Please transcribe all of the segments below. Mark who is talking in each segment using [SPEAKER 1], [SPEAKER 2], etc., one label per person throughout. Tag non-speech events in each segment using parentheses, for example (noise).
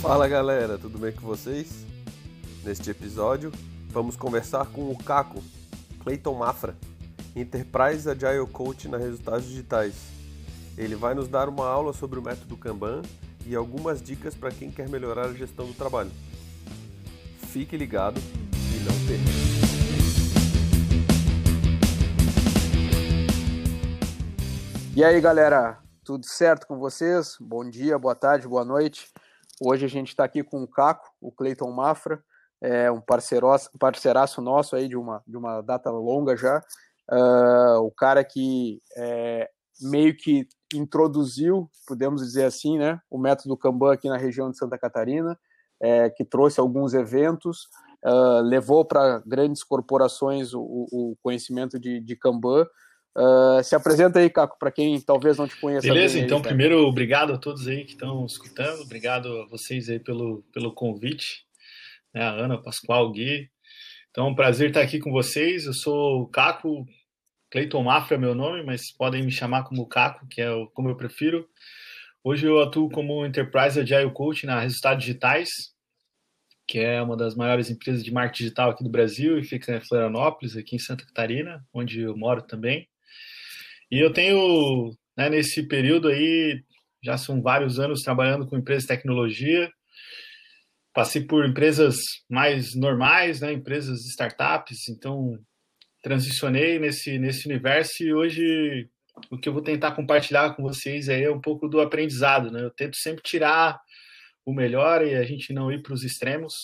[SPEAKER 1] Fala galera, tudo bem com vocês? Neste episódio, vamos conversar com o Caco, Clayton Mafra, Enterprise Agile Coach na Resultados Digitais. Ele vai nos dar uma aula sobre o método Kanban e algumas dicas para quem quer melhorar a gestão do trabalho. Fique ligado e não perca.
[SPEAKER 2] E aí, galera, tudo certo com vocês? Bom dia, boa tarde, boa noite. Hoje a gente está aqui com o Caco, o Cleiton Mafra, é um parceiraço, parceiraço nosso aí de uma, de uma data longa já. Uh, o cara que é, meio que introduziu, podemos dizer assim, né, o método Kanban aqui na região de Santa Catarina, é, que trouxe alguns eventos, uh, levou para grandes corporações o, o conhecimento de, de Kanban. Uh, se apresenta aí, Caco, para quem talvez não te conheça.
[SPEAKER 3] Beleza, bem, então, aí, primeiro, obrigado a todos aí que estão escutando, obrigado a vocês aí pelo, pelo convite, né, a Ana, Pascoal, Gui. Então, é um prazer estar aqui com vocês. Eu sou o Caco, Cleiton Mafra é meu nome, mas podem me chamar como Caco, que é o, como eu prefiro. Hoje eu atuo como Enterprise Agile Coach na Resultados Digitais, que é uma das maiores empresas de marketing digital aqui do Brasil e fica em Florianópolis, aqui em Santa Catarina, onde eu moro também. E eu tenho, né, nesse período aí, já são vários anos trabalhando com empresas de tecnologia. Passei por empresas mais normais, né, empresas startups, então transicionei nesse, nesse universo e hoje o que eu vou tentar compartilhar com vocês aí é um pouco do aprendizado, né? Eu tento sempre tirar o melhor e a gente não ir para os extremos,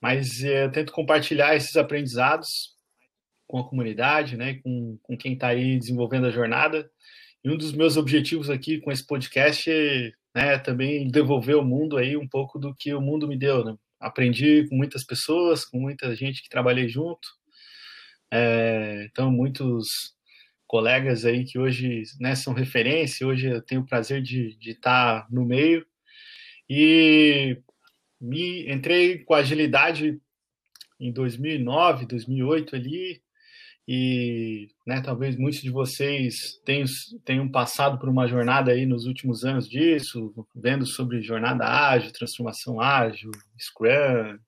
[SPEAKER 3] mas é, eu tento compartilhar esses aprendizados com a comunidade, né? Com, com quem está aí desenvolvendo a jornada. E um dos meus objetivos aqui com esse podcast é né, também devolver ao mundo aí um pouco do que o mundo me deu, né? Aprendi com muitas pessoas, com muita gente que trabalhei junto, é, então, muitos colegas aí que hoje né, são referência, hoje eu tenho o prazer de, estar no meio. E me entrei com agilidade em 2009, 2008 ali, e né, talvez muitos de vocês tenham, tenham passado por uma jornada aí nos últimos anos disso, vendo sobre jornada ágil, transformação ágil, Scrum,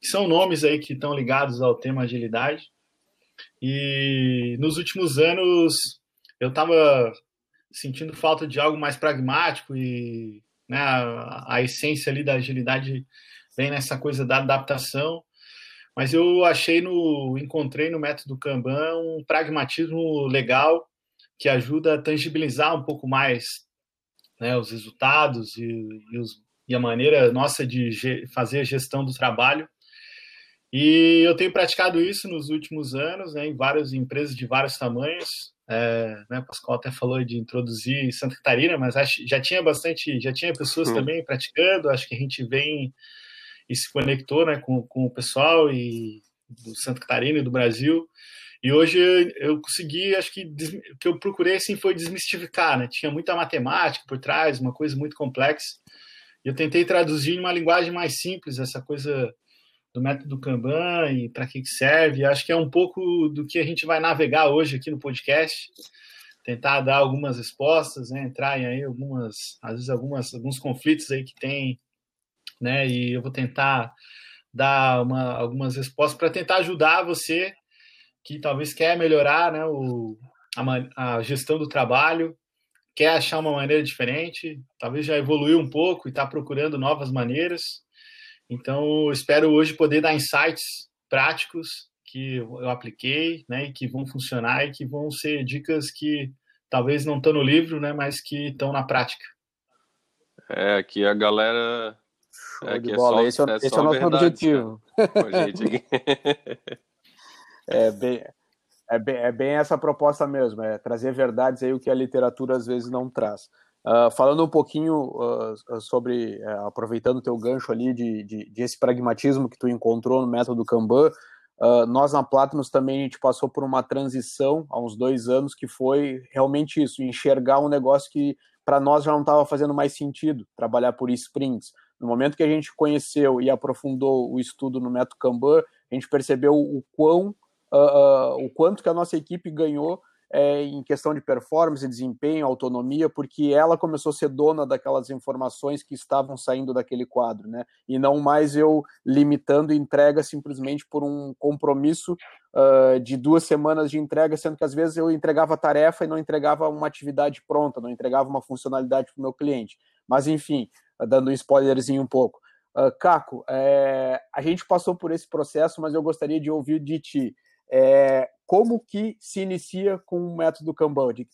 [SPEAKER 3] que são nomes aí que estão ligados ao tema agilidade. E nos últimos anos eu estava sentindo falta de algo mais pragmático e né, a, a, essência ali da agilidade vem nessa coisa da adaptação. Mas eu achei no, encontrei no método Kanban um pragmatismo legal que ajuda a tangibilizar um pouco mais né, os resultados e, e, os, e a maneira nossa de fazer a gestão do trabalho e eu tenho praticado isso nos últimos anos, né, em várias empresas de vários tamanhos. É, né, Pascoal até falou de introduzir Santa Catarina, mas acho, já tinha bastante, já tinha pessoas hum. também praticando. Acho que a gente vem e se conectou, né, com, com o pessoal e do Santa Catarina e do Brasil. E hoje eu consegui, acho que o que eu procurei assim foi desmistificar, né? Tinha muita matemática por trás, uma coisa muito complexa. E eu tentei traduzir em uma linguagem mais simples essa coisa do método Kanban e para que serve. Acho que é um pouco do que a gente vai navegar hoje aqui no podcast, tentar dar algumas respostas, né? entrar em aí algumas, às vezes algumas, alguns conflitos aí que tem, né? E eu vou tentar dar uma, algumas respostas para tentar ajudar você que talvez quer melhorar, né? O, a, a gestão do trabalho, quer achar uma maneira diferente, talvez já evoluiu um pouco e está procurando novas maneiras então, espero hoje poder dar insights práticos que eu apliquei, né, e que vão funcionar e que vão ser dicas que talvez não estão no livro, né, mas que estão na prática.
[SPEAKER 1] É, aqui a galera.
[SPEAKER 2] É, aqui é bola. Só, esse é, é, esse é o nosso verdade, objetivo. (laughs) é, bem, é, bem, é bem essa proposta mesmo, é trazer verdades aí o que a literatura às vezes não traz. Uh, falando um pouquinho uh, sobre, uh, aproveitando o teu gancho ali de, de, de, esse pragmatismo que tu encontrou no método Kanban, nós na Platinus também a gente passou por uma transição há uns dois anos que foi realmente isso, enxergar um negócio que para nós já não estava fazendo mais sentido, trabalhar por sprints. No momento que a gente conheceu e aprofundou o estudo no método Kanban, a gente percebeu o quão, o quanto que a nossa equipe ganhou é, em questão de performance, desempenho, autonomia, porque ela começou a ser dona daquelas informações que estavam saindo daquele quadro, né? E não mais eu limitando entrega simplesmente por um compromisso uh, de duas semanas de entrega, sendo que às vezes eu entregava tarefa e não entregava uma atividade pronta, não entregava uma funcionalidade para o meu cliente. Mas enfim, dando um spoilerzinho um pouco. Uh, Caco, é, a gente passou por esse processo, mas eu gostaria de ouvir de ti. É, como que se inicia com o método Kanban? Que,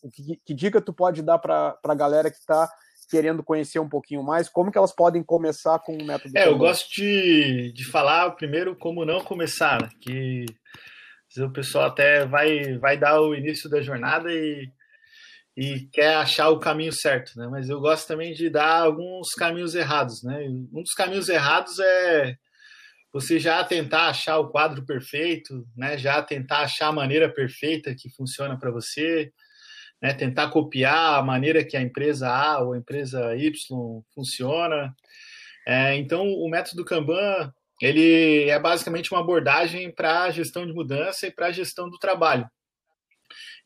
[SPEAKER 2] que dica tu pode dar para a galera que está querendo conhecer um pouquinho mais? Como que elas podem começar com o método
[SPEAKER 3] É, Kanban? eu gosto de, de falar primeiro como não começar, né? que o pessoal até vai, vai dar o início da jornada e e quer achar o caminho certo, né? Mas eu gosto também de dar alguns caminhos errados, né? Um dos caminhos errados é você já tentar achar o quadro perfeito, né? Já tentar achar a maneira perfeita que funciona para você, né? Tentar copiar a maneira que a empresa A ou a empresa Y funciona. É, então, o método Kanban ele é basicamente uma abordagem para a gestão de mudança e para a gestão do trabalho.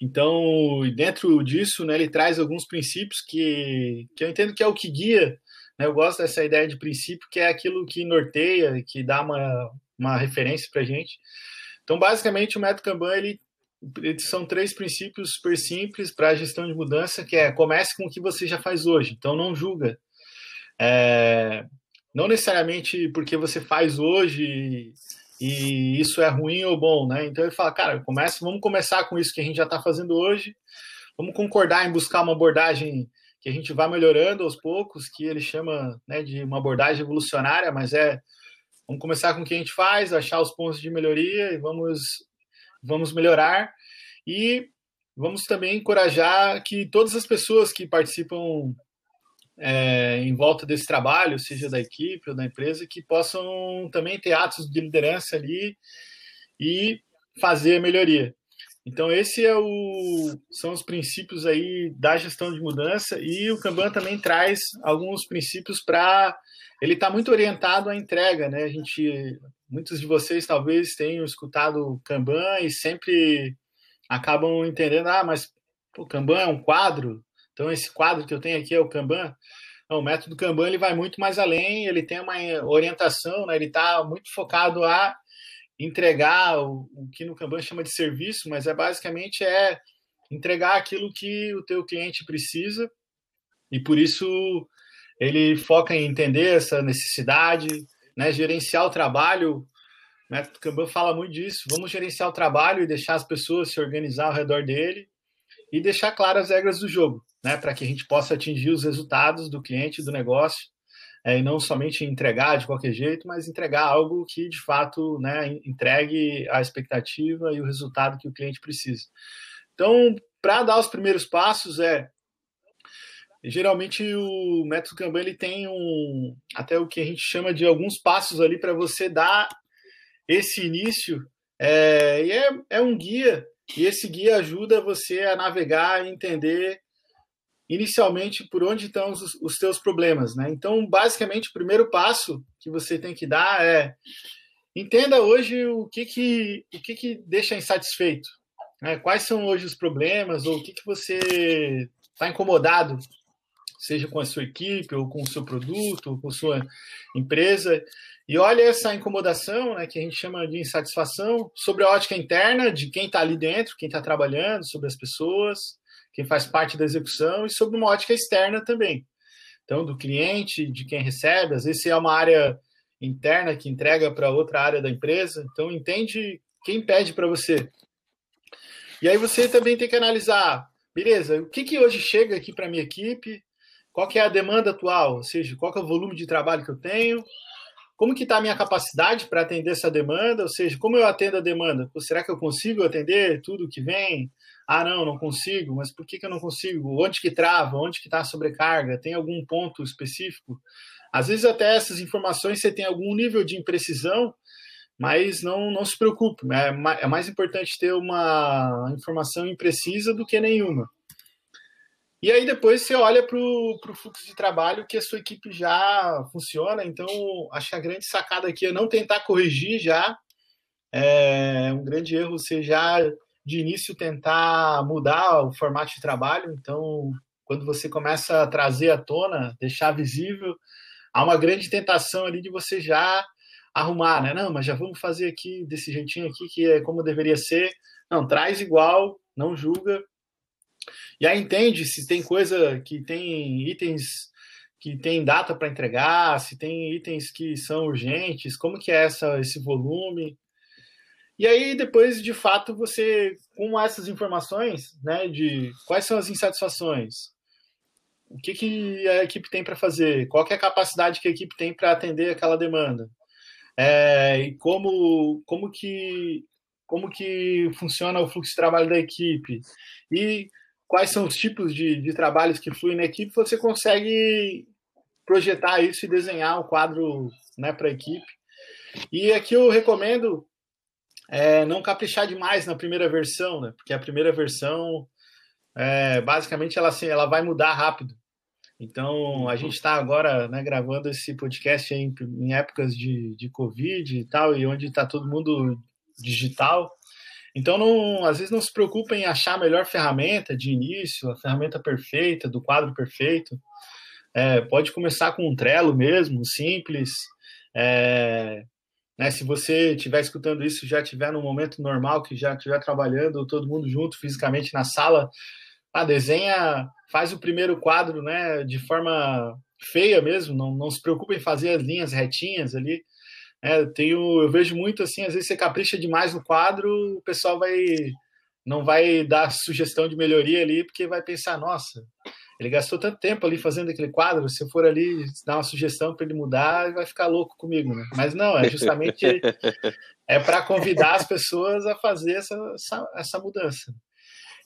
[SPEAKER 3] Então, dentro disso, né, ele traz alguns princípios que, que eu entendo que é o que guia. Né, eu gosto dessa ideia de princípio, que é aquilo que norteia, que dá uma, uma referência para a gente. Então, basicamente, o método Kanban ele, ele são três princípios super simples para a gestão de mudança, que é comece com o que você já faz hoje. Então, não julga. É, não necessariamente porque você faz hoje e isso é ruim ou bom, né? Então ele fala, cara, começa, vamos começar com isso que a gente já está fazendo hoje, vamos concordar em buscar uma abordagem que a gente vá melhorando aos poucos, que ele chama né, de uma abordagem evolucionária, mas é vamos começar com o que a gente faz, achar os pontos de melhoria e vamos vamos melhorar e vamos também encorajar que todas as pessoas que participam é, em volta desse trabalho, seja da equipe ou da empresa, que possam também ter atos de liderança ali e fazer a melhoria. Então esse é o, são os princípios aí da gestão de mudança e o Kanban também traz alguns princípios para ele está muito orientado à entrega, né? A gente, muitos de vocês talvez tenham escutado o Kanban e sempre acabam entendendo, ah, mas o Kanban é um quadro, então, esse quadro que eu tenho aqui é o Kanban. Não, o método Kanban ele vai muito mais além, ele tem uma orientação, né? ele está muito focado a entregar o, o, que no Kanban chama de serviço, mas é basicamente é entregar aquilo que o teu cliente precisa e por isso ele foca em entender essa necessidade, né? gerenciar o trabalho. O método Kanban fala muito disso. Vamos gerenciar o trabalho e deixar as pessoas se organizar ao redor dele e deixar claras as regras do jogo né, para que a gente possa atingir os resultados do cliente, do negócio, é, e não somente entregar de qualquer jeito, mas entregar algo que de fato né, entregue a expectativa e o resultado que o cliente precisa. Então, para dar os primeiros passos, é geralmente o método Kanban ele tem um até o que a gente chama de alguns passos ali para você dar esse início é, e é, é um guia e esse guia ajuda você a navegar e entender inicialmente por onde estão os, os teus problemas, né? Então, basicamente, o primeiro passo que você tem que dar é entenda hoje o que que o que que deixa insatisfeito, né? Quais são hoje os problemas ou o que que você está incomodado, seja com a sua equipe ou com o seu produto ou com a sua empresa. E olha essa incomodação, né, que a gente chama de insatisfação, sobre a ótica interna de quem está ali dentro, quem está trabalhando, sobre as pessoas, quem faz parte da execução, e sobre uma ótica externa também. Então, do cliente, de quem recebe, às vezes é uma área interna que entrega para outra área da empresa, então entende quem pede para você. E aí você também tem que analisar, beleza, o que, que hoje chega aqui para minha equipe, qual que é a demanda atual, ou seja, qual que é o volume de trabalho que eu tenho, como que está a minha capacidade para atender essa demanda, ou seja, como eu atendo a demanda? Será que eu consigo atender tudo que vem? ah, não, não consigo, mas por que, que eu não consigo? Onde que trava? Onde que está a sobrecarga? Tem algum ponto específico? Às vezes até essas informações você tem algum nível de imprecisão, mas não, não se preocupe, é, é mais importante ter uma informação imprecisa do que nenhuma. E aí depois você olha para o fluxo de trabalho que a sua equipe já funciona, então acho que a grande sacada aqui é não tentar corrigir já, é um grande erro você já de início tentar mudar o formato de trabalho. Então, quando você começa a trazer à tona, deixar visível, há uma grande tentação ali de você já arrumar, né? Não, mas já vamos fazer aqui desse jeitinho aqui que é como deveria ser. Não, traz igual, não julga. E aí entende se tem coisa que tem itens que tem data para entregar, se tem itens que são urgentes, como que é essa, esse volume. E aí depois, de fato, você com essas informações, né, de quais são as insatisfações, o que, que a equipe tem para fazer, qual é a capacidade que a equipe tem para atender aquela demanda, é, e como, como, que, como que funciona o fluxo de trabalho da equipe, e quais são os tipos de, de trabalhos que fluem na equipe, você consegue projetar isso e desenhar um quadro né, para a equipe. E aqui eu recomendo é, não caprichar demais na primeira versão, né, porque a primeira versão, é, basicamente, ela, assim, ela vai mudar rápido. Então, a gente está agora né, gravando esse podcast em, em, épocas de, de Covid e tal, e onde está todo mundo digital. Então, não, às vezes, não se preocupem em achar a melhor ferramenta de início, a ferramenta perfeita, do quadro perfeito. É, pode começar com um Trello mesmo, simples. É, né, se você estiver escutando isso, já estiver no momento normal, que já estiver trabalhando todo mundo junto fisicamente na sala, ah, desenha, faz o primeiro quadro, né, de forma feia mesmo, não, não se preocupe em fazer as linhas retinhas ali. É, eu, tenho, eu vejo muito assim, às vezes você capricha demais no quadro, o pessoal vai não vai dar sugestão de melhoria ali, porque vai pensar, nossa, ele gastou tanto tempo ali fazendo aquele quadro, se eu for ali dar uma sugestão para ele mudar, ele vai ficar louco comigo, né? Mas não, é justamente (laughs) é para convidar as pessoas a fazer essa, essa, essa mudança.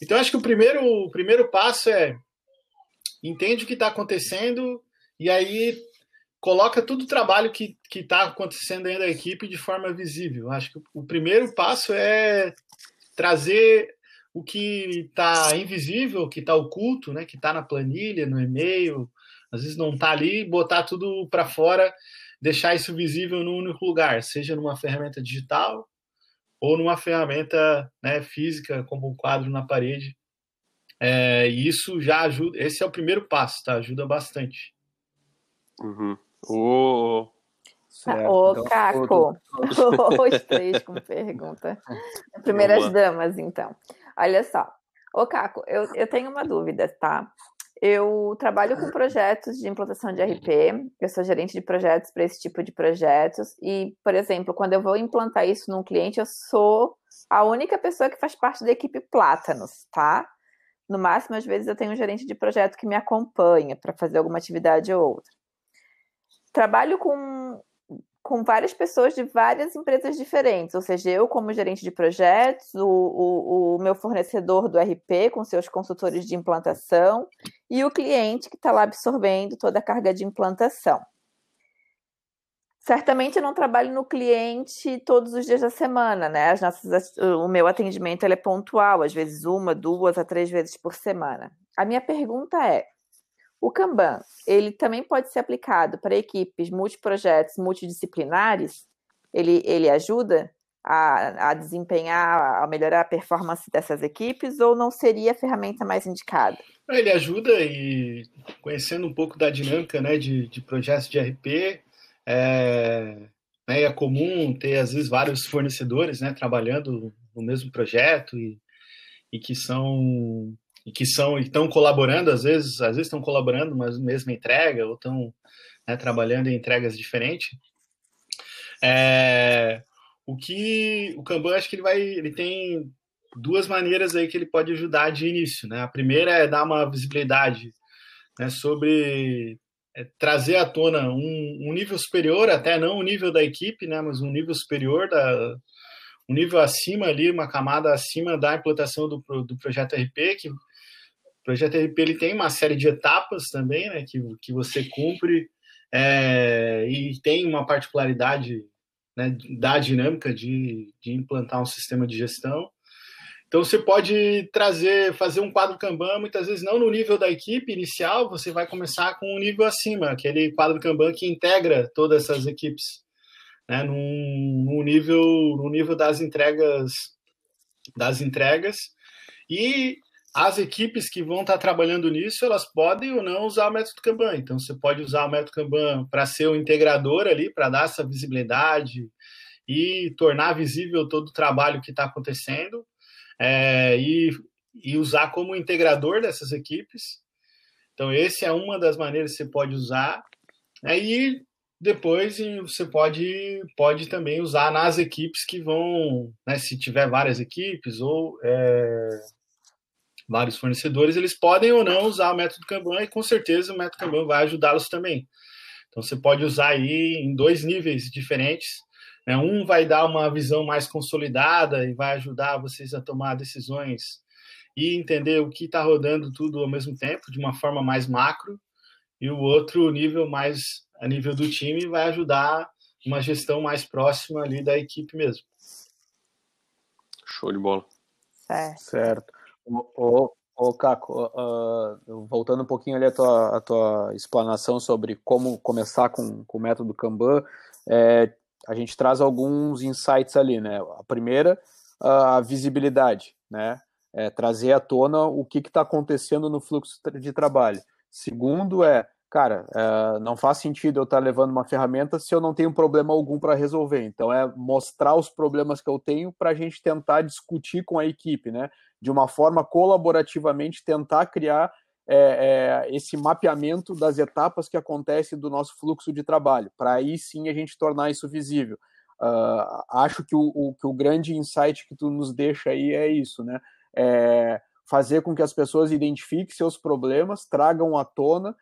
[SPEAKER 3] Então, acho que o primeiro, o primeiro passo é entende o que está acontecendo e aí coloca todo o trabalho que está acontecendo dentro da equipe de forma visível. Acho que o primeiro passo é trazer o que está invisível, que está oculto, né, que está na planilha, no e-mail, às vezes não está ali, botar tudo para fora, deixar isso visível num único lugar, seja numa ferramenta digital ou numa ferramenta né, física, como um quadro na parede. É, e isso já ajuda, esse é o primeiro passo, tá? Ajuda bastante.
[SPEAKER 1] Uhum. Oh.
[SPEAKER 4] Certo. Ô, então, Caco, (laughs) os três com pergunta. (laughs) Primeiras damas, então. Olha só. Ô, Caco, eu, eu tenho uma dúvida, tá? Eu trabalho com projetos de implantação de RP, eu sou gerente de projetos para esse tipo de projetos, e, por exemplo, quando eu vou implantar isso num cliente, eu sou a única pessoa que faz parte da equipe Plátanos, tá? No máximo, às vezes, eu tenho um gerente de projeto que me acompanha para fazer alguma atividade ou outra. Trabalho com com várias pessoas de várias empresas diferentes, ou seja, eu como gerente de projetos, o, o, o meu fornecedor do RP com seus consultores de implantação e o cliente que está lá absorvendo toda a carga de implantação. Certamente eu não trabalho no cliente todos os dias da semana, né? As nossas, o meu atendimento é pontual, às vezes uma, duas a três vezes por semana. A minha pergunta é: o Kanban, ele também pode ser aplicado para equipes multiprojetos multidisciplinares? Ele, ele ajuda a, a desempenhar, a melhorar a performance dessas equipes ou não seria a ferramenta mais indicada?
[SPEAKER 3] Ele ajuda e conhecendo um pouco da dinâmica né, de, de projetos de RP, é, né, é comum ter às vezes vários fornecedores né, trabalhando no mesmo projeto e, e que são e que são estão colaborando às vezes às vezes estão colaborando mas mesma entrega ou estão né, trabalhando em entregas diferentes é, o que o Kanban acho que ele vai ele tem duas maneiras aí que ele pode ajudar de início né? A primeira é dar uma visibilidade né, sobre é, trazer à tona um, um, nível superior até não o nível da equipe né mas um nível superior da um nível acima ali, uma camada acima da implantação do, do projeto RP, que projeto RP ele tem uma série de etapas também, né, que, que você cumpre é, e tem uma particularidade né, da dinâmica de, de implantar um sistema de gestão. Então você pode trazer, fazer um quadro Kanban, muitas vezes não no nível da equipe inicial, você vai começar com um nível acima, aquele quadro Kanban que integra todas essas equipes, né, num, num nível, no nível das entregas das entregas e as equipes que vão estar trabalhando nisso, elas podem ou não usar o método Kanban. Então, você pode usar o método Kanban para ser o integrador ali, para dar essa visibilidade e tornar visível todo o trabalho que está acontecendo é, e, e usar como integrador dessas equipes. Então, essa é uma das maneiras que você pode usar. Aí, depois, você pode, pode também usar nas equipes que vão, né, se tiver várias equipes ou é, vários fornecedores, eles podem ou não usar o método Kanban e com certeza o método Kanban vai ajudá-los também. Então você pode usar aí em dois níveis diferentes. Né? Um vai dar uma visão mais consolidada e vai ajudar vocês a tomar decisões e entender o que está rodando tudo ao mesmo tempo, de uma forma mais macro. E o outro nível mais a nível do time vai ajudar uma gestão mais próxima ali da equipe mesmo.
[SPEAKER 1] Show de bola.
[SPEAKER 2] É. Certo. Ô, ô, Caco, uh, voltando um pouquinho ali a tua, a tua explanação sobre como começar com, com o método Kanban, é, a gente traz alguns insights ali, né? A primeira, a visibilidade, né? É, trazer à tona o que está acontecendo no fluxo de trabalho. Segundo é, cara, é, não faz sentido eu estar tá levando uma ferramenta se eu não tenho problema algum para resolver. Então é mostrar os problemas que eu tenho para a gente tentar discutir com a equipe, né? De uma forma colaborativamente tentar criar é, é, esse mapeamento das etapas que acontece do nosso fluxo de trabalho, para aí sim a gente tornar isso visível. Uh, acho que o, o, que o grande insight que tu nos deixa aí é isso, né? É fazer com que as pessoas identifiquem seus problemas, tragam à tona,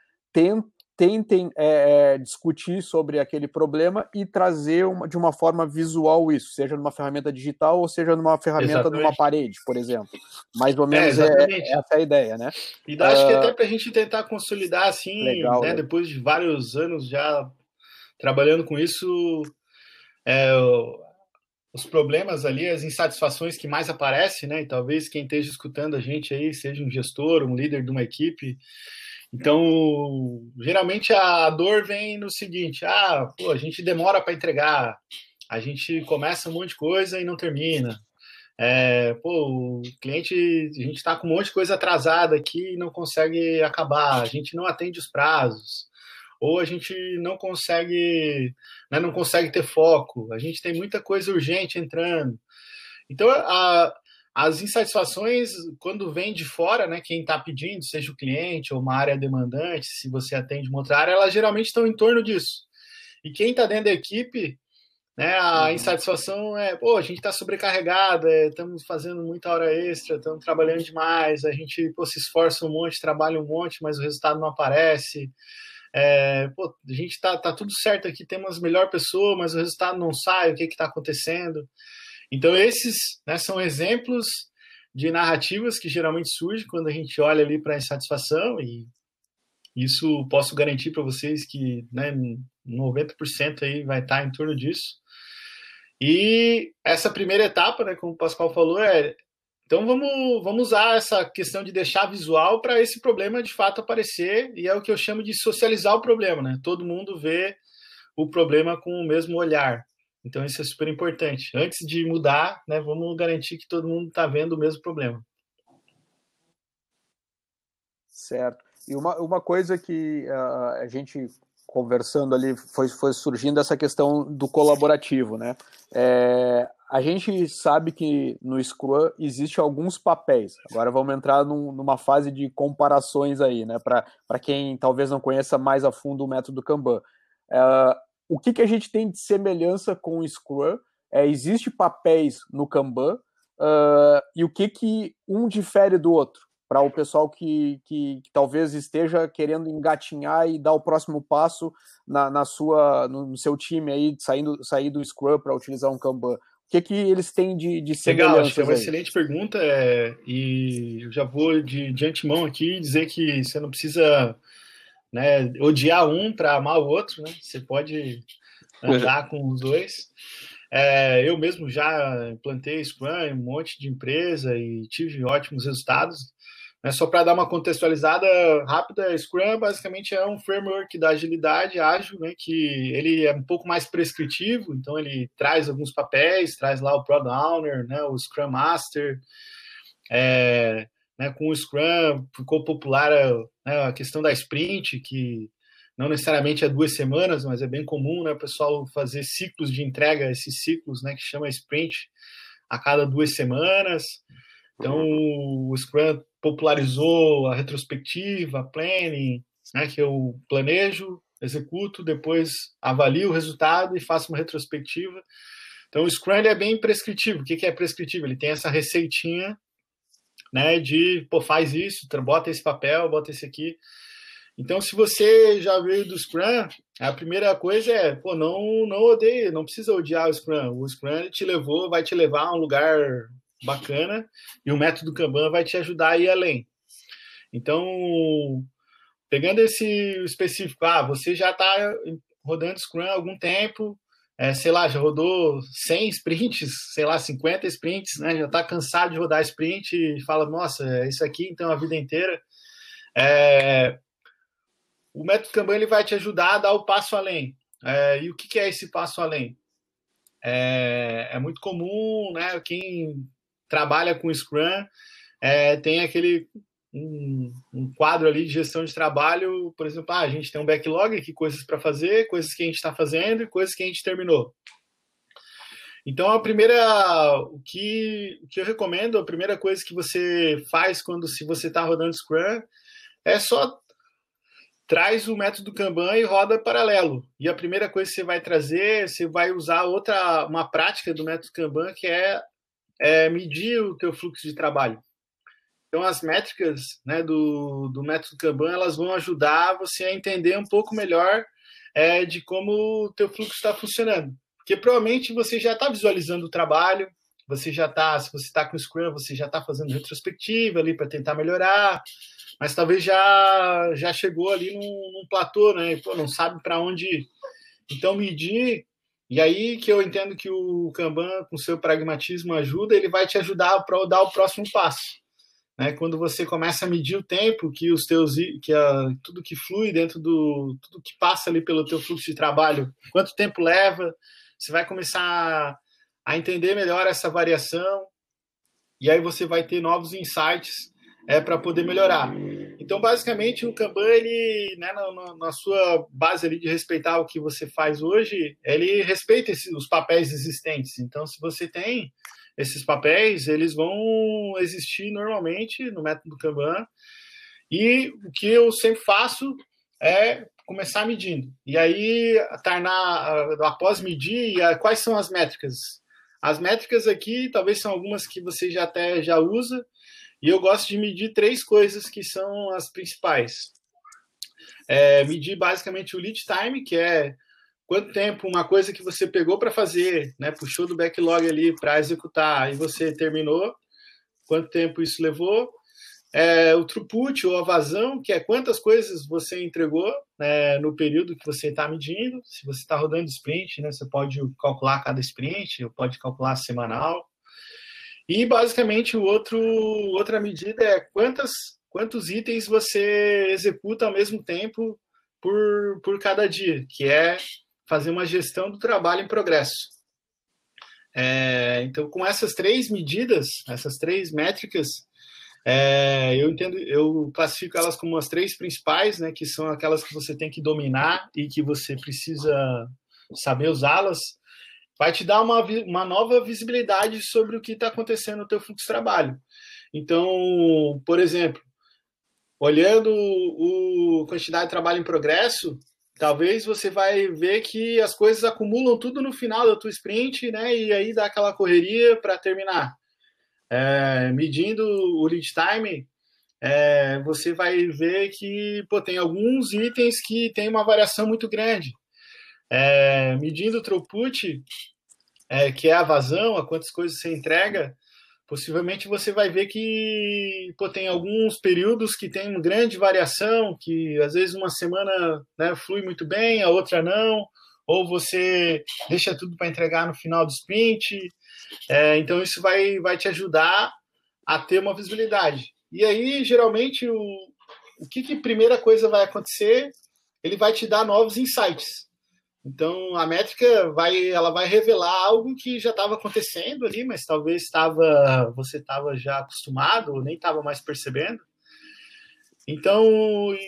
[SPEAKER 2] tentem é, é, discutir sobre aquele problema e trazer uma, de uma forma visual isso, seja numa ferramenta digital ou seja numa ferramenta Exatamente. numa parede, por exemplo. Mais ou menos é, é essa é a ideia, né?
[SPEAKER 3] E acho uh, que ah, até para a gente tentar consolidar assim, legal, né, depois de vários anos já trabalhando com isso, é, os problemas ali, as insatisfações que mais aparecem, né? E talvez quem esteja escutando a gente aí seja um gestor, um líder de uma equipe então, geralmente a dor vem no seguinte: ah, pô, a gente demora para entregar, a gente começa um monte de coisa e não termina. É, pô, o cliente, a gente está com um monte de coisa atrasada aqui e não consegue acabar, a gente não atende os prazos, ou a gente não consegue, né, não consegue ter foco, a gente tem muita coisa urgente entrando. Então, a, as insatisfações, quando vem de fora, né, quem está pedindo, seja o cliente ou uma área demandante, se você atende uma outra área, elas geralmente estão em torno disso. E quem está dentro da equipe, né, a uhum. insatisfação é, pô, a gente está sobrecarregado, estamos é, fazendo muita hora extra, estamos trabalhando demais, a gente pô, se esforça um monte, trabalha um monte, mas o resultado não aparece. É, pô, a gente está tá tudo certo aqui, temos melhor pessoa, mas o resultado não sai, o que está acontecendo? Então, esses né, são exemplos de narrativas que geralmente surgem quando a gente olha ali para a insatisfação, e isso posso garantir para vocês que né, 90% aí vai estar em torno disso. E essa primeira etapa, né, como o Pascal falou, é então vamos, vamos usar essa questão de deixar visual para esse problema de fato aparecer, e é o que eu chamo de socializar o problema, né? Todo mundo vê o problema com o mesmo olhar. Então isso é super importante. Antes de mudar, né, vamos garantir que todo mundo está vendo o mesmo problema.
[SPEAKER 2] Certo. E uma, uma coisa que uh, a gente conversando ali foi, foi surgindo essa questão do colaborativo, né? É, a gente sabe que no Scrum existe alguns papéis. Agora vamos entrar num, numa fase de comparações aí, né? Para quem talvez não conheça mais a fundo o método Kanban. Uh, o que, que a gente tem de semelhança com o Scrum? É, existe papéis no Kanban uh, e o que, que um difere do outro? Para o pessoal que, que, que, talvez esteja querendo engatinhar e dar o próximo passo na, na sua, no, seu time aí, saindo, sair do Scrum para utilizar um Kanban. O que, que eles têm de, de
[SPEAKER 3] Legal, acho que é uma aí? excelente pergunta é, e eu já vou de, de antemão aqui dizer que você não precisa né, odiar um para amar o outro, né? Você pode andar com os dois. É, eu mesmo já implantei Scrum em um monte de empresa e tive ótimos resultados. Né, só para dar uma contextualizada rápida, Scrum basicamente é um framework da agilidade ágil, né, que ele é um pouco mais prescritivo, então ele traz alguns papéis, traz lá o Product Owner, né, o Scrum Master, é, né, com o Scrum ficou popular né, a questão da sprint, que não necessariamente é duas semanas, mas é bem comum, né, o pessoal fazer ciclos de entrega, esses ciclos, né, que chama sprint, a cada duas semanas. Então, o Scrum popularizou a retrospectiva, a planning, né, que eu planejo, executo, depois avalio o resultado e faço uma retrospectiva. Então, o Scrum é bem prescritivo. O que é prescritivo? Ele tem essa receitinha né, de, pô, faz isso, bota esse papel, bota esse aqui. Então, se você já veio do Scrum, a primeira coisa é, pô, não, não odeie, não precisa odiar o Scrum. O Scrum te levou, vai te levar a um lugar bacana e o método Kanban vai te ajudar a ir além. Então, pegando esse específico, ah, você já está rodando Scrum há algum tempo, é, sei lá, já rodou 100 sprints, sei lá, 50 sprints, né? Já está cansado de rodar sprint e fala, nossa, é isso aqui então a vida inteira. É, o método Kanban ele vai te ajudar a dar o passo além. É, e o que, que, é esse passo além? É, é, muito comum, né? Quem trabalha com Scrum é, tem aquele um, um, quadro ali de gestão de trabalho, por exemplo, ah, a gente tem um backlog aqui, coisas para fazer, coisas que a gente está fazendo e coisas que a gente terminou. Então, a primeira, o que, o que eu recomendo, a primeira coisa que você faz quando se você está rodando Scrum é só traz o método Kanban e roda paralelo. E a primeira coisa que você vai trazer, você vai usar outra uma prática do método Kanban que é, é medir o teu fluxo de trabalho. Então as métricas né, do, do método Kanban elas vão ajudar você a entender um pouco melhor é, de como o teu fluxo está funcionando. Porque provavelmente você já está visualizando o trabalho, você já está, se você está com o Scrum, você já está fazendo retrospectiva ali para tentar melhorar, mas talvez já já chegou ali num, num platô, né? Pô, não sabe para onde ir. Então, medir. E aí que eu entendo que o Kanban, com seu pragmatismo, ajuda, ele vai te ajudar para dar o próximo passo. Né? Quando você começa a medir o tempo que os teus que a, tudo que flui dentro do tudo que passa ali pelo teu fluxo de trabalho, quanto tempo leva, você vai começar a entender melhor essa variação e aí você vai ter novos insights é, para poder melhorar. Então, basicamente, o Kanban, ele, né, na, na, sua base ali de respeitar o que você faz hoje, ele respeita os papéis existentes. Então, se você tem esses papéis, eles vão existir normalmente no método Kanban. E o que eu sempre faço é começar medindo. E aí, tornar, após medir, quais são as métricas? As métricas aqui, talvez são algumas que você já até já usa, e eu gosto de medir três coisas que são as principais. É, medir basicamente o lead time, que é quanto tempo uma coisa que você pegou para fazer, né, puxou do backlog ali para executar e você terminou, quanto tempo isso levou. É, o throughput ou a vazão, que é quantas coisas você entregou né, no período que você está medindo. Se você está rodando sprint, né, você pode calcular cada sprint, ou pode calcular semanal. E basicamente o outro outra medida é quantas quantos itens você executa ao mesmo tempo por, por cada dia, que é fazer uma gestão do trabalho em progresso. É, então, com essas três medidas, essas três métricas, é, eu entendo, eu classifico elas como as três principais, né, que são aquelas que você tem que dominar e que você precisa saber usá-las vai te dar uma, uma nova visibilidade sobre o que está acontecendo no teu fluxo de trabalho. Então, por exemplo, olhando o quantidade de trabalho em progresso, talvez você vai ver que as coisas acumulam tudo no final da tua sprint, né? E aí dá aquela correria para terminar. É, medindo o lead time, é, você vai ver que pô, tem alguns itens que tem uma variação muito grande. É, medindo o throughput, é, que é a vazão, a quantas coisas você entrega, possivelmente você vai ver que pô, tem alguns períodos que tem uma grande variação, que às vezes uma semana né, flui muito bem, a outra não, ou você deixa tudo para entregar no final do sprint. É, então isso vai, vai te ajudar a ter uma visibilidade. E aí, geralmente, o, o que, que primeira coisa vai acontecer? Ele vai te dar novos insights. Então a métrica vai, ela vai revelar algo que já estava acontecendo ali, mas talvez estava, você estava já acostumado, ou nem estava mais percebendo. Então,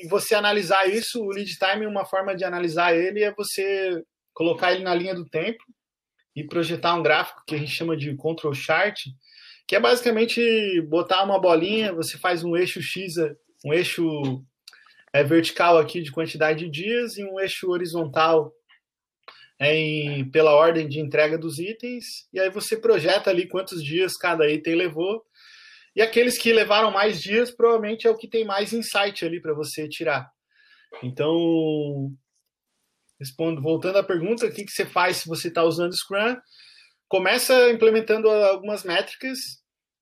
[SPEAKER 3] você analisar isso, o lead time, uma forma de analisar ele é você colocar ele na linha do tempo e projetar um gráfico que a gente chama de control chart, que é basicamente botar uma bolinha, você faz um eixo X, um eixo é, vertical aqui de quantidade de dias e um eixo horizontal em, pela ordem de entrega dos itens, e aí você projeta ali quantos dias cada item levou. E aqueles que levaram mais dias, provavelmente é o que tem mais insight ali para você tirar. Então, respondo, voltando à pergunta, o que, que você faz se você está usando Scrum? Começa implementando algumas métricas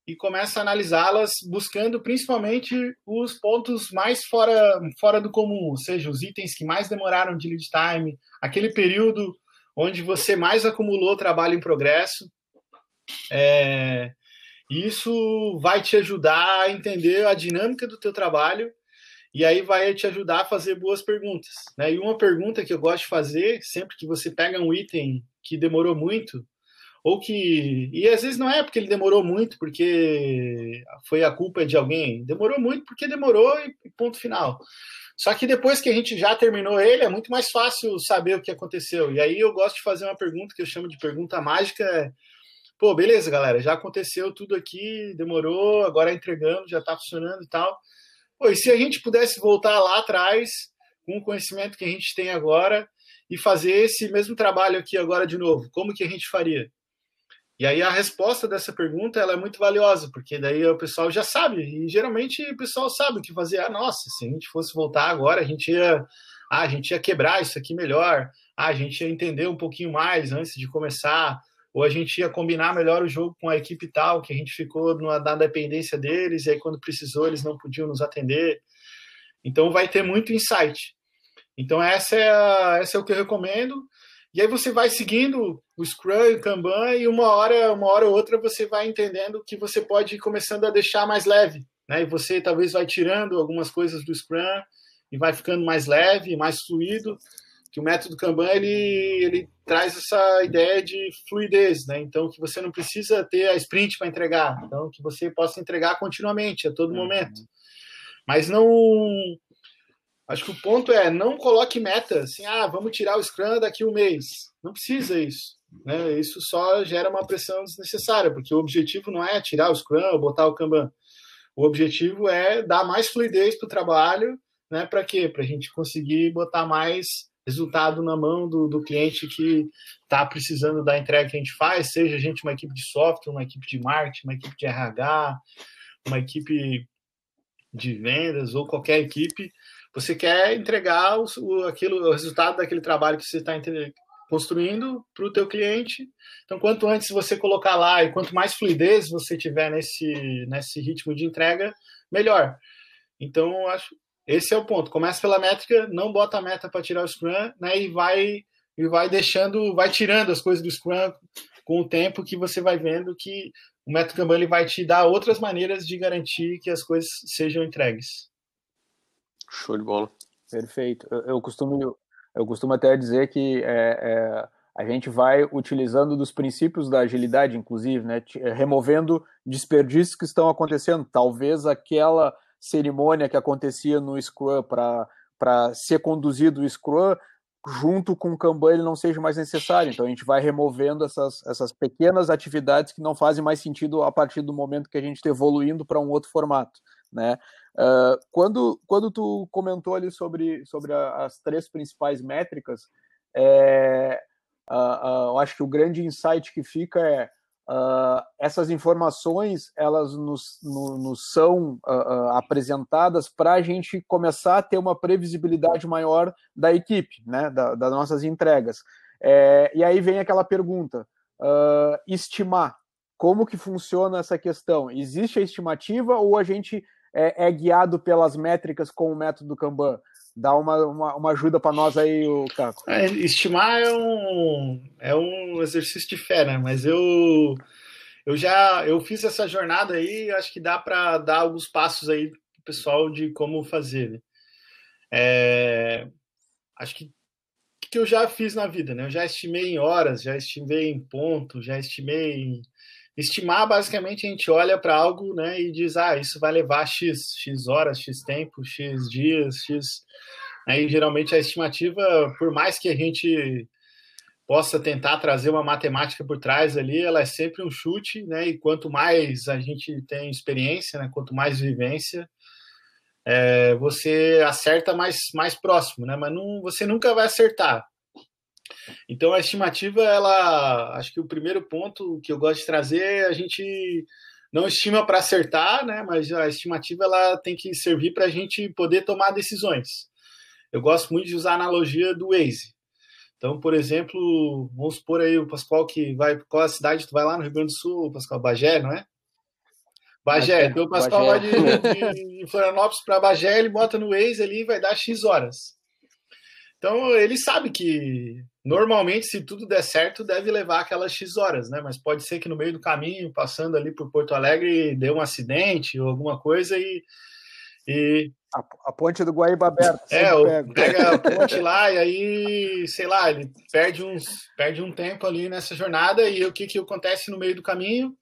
[SPEAKER 3] e começa a analisá-las buscando principalmente os pontos mais fora, fora do comum, ou seja, os itens que mais demoraram de lead time, aquele período onde você mais acumulou trabalho em progresso. É, isso vai te ajudar a entender a dinâmica do teu trabalho e aí vai te ajudar a fazer boas perguntas. Né? E uma pergunta que eu gosto de fazer, sempre que você pega um item que demorou muito, ou que. E às vezes não é porque ele demorou muito, porque foi a culpa de alguém. Demorou muito porque demorou e ponto final. Só que depois que a gente já terminou ele, é muito mais fácil saber o que aconteceu. E aí eu gosto de fazer uma pergunta que eu chamo de pergunta mágica. Pô, beleza, galera, já aconteceu tudo aqui, demorou, agora entregando, já está funcionando e tal. Pô, e se a gente pudesse voltar lá atrás, com o conhecimento que a gente tem agora, e fazer esse mesmo trabalho aqui agora de novo, como que a gente faria? E aí a resposta dessa pergunta ela é muito valiosa, porque daí o pessoal já sabe, e geralmente o pessoal sabe o que fazer. Ah, nossa, se a gente fosse voltar agora, a gente ia, ah, a gente ia quebrar isso aqui melhor, ah, a gente ia entender um pouquinho mais antes de começar, ou a gente ia combinar melhor o jogo com a equipe tal, que a gente ficou na, na dependência deles, e aí quando precisou eles não podiam nos atender. Então vai ter muito insight. Então essa é, a, essa é o que eu recomendo. E aí você vai seguindo o Scrum e o Kanban e uma hora, uma hora ou outra você vai entendendo que você pode ir começando a deixar mais leve, né? E você talvez vai tirando algumas coisas do Scrum e vai ficando mais leve, mais fluido. Que o método Kanban ele, ele traz essa ideia de fluidez, né? Então que você não precisa ter a sprint para entregar, então que você possa entregar continuamente a todo uhum. momento. Mas não Acho que o ponto é não coloque meta assim, ah, vamos tirar o Scrum daqui um mês. Não precisa isso. Né? Isso só gera uma pressão desnecessária, porque o objetivo não é tirar o Scrum ou botar o Kanban. O objetivo é dar mais fluidez para o trabalho, né? Para quê? Para a gente conseguir botar mais resultado na mão do, do cliente que está precisando da entrega que a gente faz, seja a gente uma equipe de software, uma equipe de marketing, uma equipe de RH, uma equipe de vendas ou qualquer equipe você quer entregar o, o, aquilo, o resultado daquele trabalho que você está construindo para o teu cliente. Então, quanto antes você colocar lá e quanto mais fluidez você tiver nesse, nesse ritmo de entrega, melhor. Então, acho esse é o ponto. Começa pela métrica, não bota a meta para tirar o Scrum, né? E vai e vai deixando, vai tirando as coisas do Scrum com o tempo que você vai vendo que o método Kanban ele vai te dar outras maneiras de garantir que as coisas sejam entregues.
[SPEAKER 1] Show de bola.
[SPEAKER 2] Perfeito. Eu, eu costumo, eu costumo até dizer que é, é, a gente vai utilizando dos princípios da agilidade, inclusive, né, removendo desperdícios que estão acontecendo. Talvez aquela cerimônia que acontecia no Scrum para ser conduzido o Scrum junto com o Kanban ele não seja mais necessário. Então a gente vai removendo essas, essas pequenas atividades que não fazem mais sentido a partir do momento que a gente está evoluindo para um outro formato, né? Uh, quando, quando tu comentou ali sobre, sobre a, as três principais métricas, é, uh, uh, eu acho que o grande insight que fica é essas informações elas nos, no, nos são apresentadas para a gente começar a ter uma previsibilidade maior da equipe, né, da, das nossas entregas. É, e aí vem aquela pergunta: estimar como que funciona essa questão? Existe a estimativa ou a gente é, é guiado pelas métricas com o método Kanban? Dá uma, uma, uma ajuda para nós aí, o Caco.
[SPEAKER 3] É, estimar é um, é um exercício de fé, né? Mas eu, eu já eu fiz essa jornada aí, acho que dá para dar alguns passos aí pro pessoal de como fazer. Né? É, acho que que eu já fiz na vida, né? Eu já estimei em horas, já estimei em ponto, já estimei em... Estimar, basicamente, a gente olha para algo né, e diz, ah, isso vai levar X, X horas, X tempo, X dias, X... Aí, geralmente, a estimativa, por mais que a gente possa tentar trazer uma matemática por trás ali, ela é sempre um chute, né? E quanto mais a gente tem experiência, né? Quanto mais vivência, é, você acerta mais, mais próximo, né? Mas não, você nunca vai acertar. Então a estimativa, ela, acho que o primeiro ponto que eu gosto de trazer, a gente não estima para acertar, né? Mas a estimativa ela tem que servir para a gente poder tomar decisões. Eu gosto muito de usar a analogia do Waze. Então, por exemplo, vamos supor aí o Pascoal que vai, qual a cidade tu vai lá no Rio Grande do Sul, Pascoal, Bagé, não é? Bagé. Então o Pascoal vai de, (laughs) de Florianópolis para Bagé, ele bota no Waze ali e vai dar X horas. Então ele sabe que normalmente, se tudo der certo, deve levar aquelas X horas, né? Mas pode ser que no meio do caminho, passando ali por Porto Alegre, dê um acidente ou alguma coisa e. e...
[SPEAKER 2] A, a ponte do Guaíba aberta.
[SPEAKER 3] É, pega a (laughs) ponte lá e aí, sei lá, ele perde, uns, perde um tempo ali nessa jornada e o que, que acontece no meio do caminho?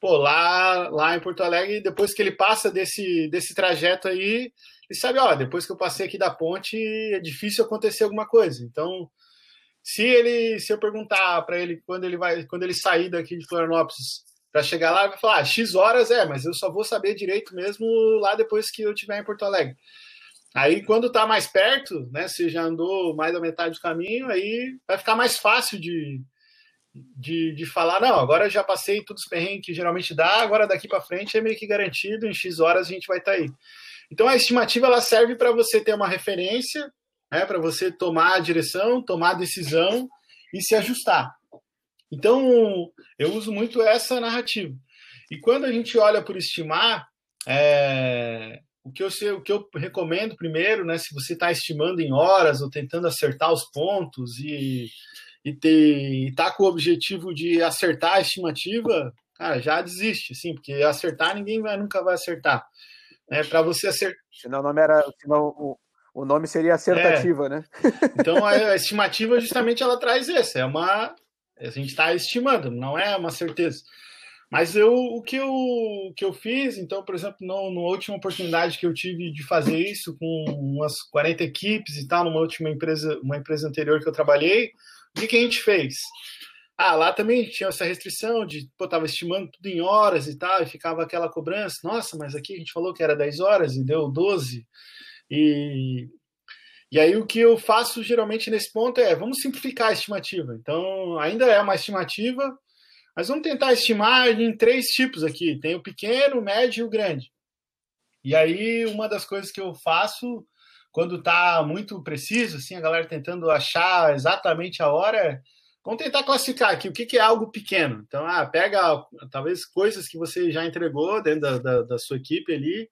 [SPEAKER 3] Pô, lá, lá em Porto Alegre, depois que ele passa desse, desse trajeto aí, ele sabe, ó, depois que eu passei aqui da ponte, é difícil acontecer alguma coisa. Então, se ele, se eu perguntar para ele quando ele vai, quando ele sair daqui de Florianópolis para chegar lá, ele vai falar, ah, X horas é, mas eu só vou saber direito mesmo lá depois que eu estiver em Porto Alegre. Aí, quando tá mais perto, né, você já andou mais da metade do caminho, aí vai ficar mais fácil de, de, de falar, não, agora já passei todos os perrengues que geralmente dá, agora daqui para frente é meio que garantido, em X horas a gente vai estar tá aí. Então a estimativa ela serve para você ter uma referência, né, para você tomar a direção, tomar a decisão e se ajustar. Então eu uso muito essa narrativa. E quando a gente olha por estimar, é, o, que eu, o que eu recomendo primeiro, né, se você está estimando em horas ou tentando acertar os pontos e e ter tá com o objetivo de acertar a estimativa, cara, já desiste, assim, porque acertar ninguém vai, nunca vai acertar. Né? Para você acertar.
[SPEAKER 2] Senão o nome era. Senão o, o nome seria acertativa, é. né?
[SPEAKER 3] Então a, (laughs) estimativa justamente ela traz isso, é uma. A gente está estimando, não é uma certeza. Mas eu, o que eu, o que eu fiz, então, por exemplo, no, na última oportunidade que eu tive de fazer isso com umas 40 equipes e tal, numa última empresa, uma empresa anterior que eu trabalhei, o que, que a gente fez? Ah, lá também tinha essa restrição de, pô, tava estimando tudo em horas e tal, e ficava aquela cobrança. Nossa, mas aqui a gente falou que era 10 horas e deu 12. E, e aí o que eu faço geralmente nesse ponto é, vamos simplificar a estimativa. Então, ainda é uma estimativa, mas vamos tentar estimar em três tipos aqui. Tem o pequeno, o médio e o grande. E aí, uma das coisas que eu faço quando está muito preciso, assim, a galera tentando achar exatamente a hora, vamos tentar classificar aqui o que, que é algo pequeno. Então, ah, pega talvez coisas que você já entregou dentro da, da, da sua equipe ali.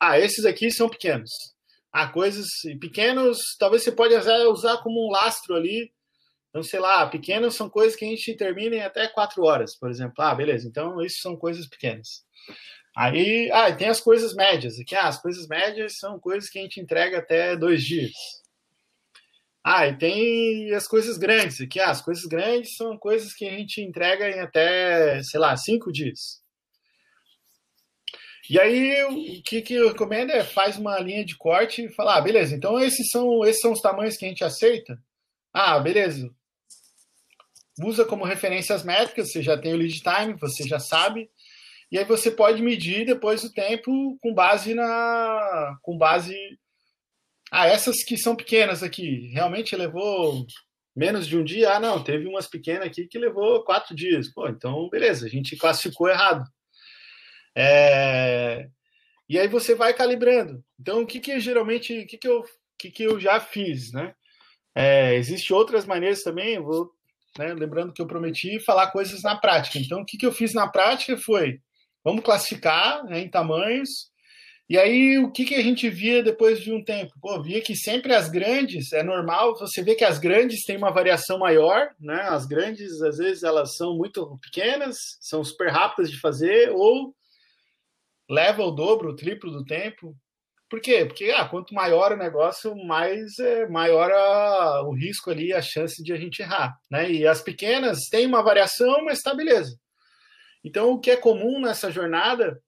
[SPEAKER 3] Ah, esses aqui são pequenos. Ah, coisas pequenos, talvez você pode usar como um lastro ali. Então, sei lá, pequenos são coisas que a gente termina em até quatro horas, por exemplo. Ah, beleza, então isso são coisas pequenas. Aí, ah, tem as coisas médias. Aqui, ah, as coisas médias são coisas que a gente entrega até dois dias. Ah, e tem as coisas grandes. Aqui, ah, as coisas grandes são coisas que a gente entrega em até, sei lá, cinco dias. E aí, o que, que eu recomendo é faz uma linha de corte e falar, ah, beleza, então esses são, esses são os tamanhos que a gente aceita. Ah, beleza. Usa como referência as métricas, você já tem o lead time, você já sabe. E aí você pode medir depois o tempo com base na. com base. Ah, essas que são pequenas aqui, realmente levou menos de um dia? Ah, não, teve umas pequenas aqui que levou quatro dias. Pô, então beleza, a gente classificou errado. É... E aí você vai calibrando. Então, o que que geralmente, o que que eu, o que que eu já fiz, né? É, Existem outras maneiras também, vou, né, lembrando que eu prometi falar coisas na prática. Então, o que que eu fiz na prática foi Vamos classificar né, em tamanhos. E aí, o que, que a gente via depois de um tempo? Pô, via que sempre as grandes, é normal, você vê que as grandes têm uma variação maior, né? As grandes, às vezes, elas são muito pequenas, são super rápidas de fazer, ou leva o dobro, o triplo do tempo. Por quê? Porque ah, quanto maior o negócio, mais é, maior a, o risco ali, a chance de a gente errar. Né? E as pequenas têm uma variação, mas está beleza. Então, o que é comum nessa jornada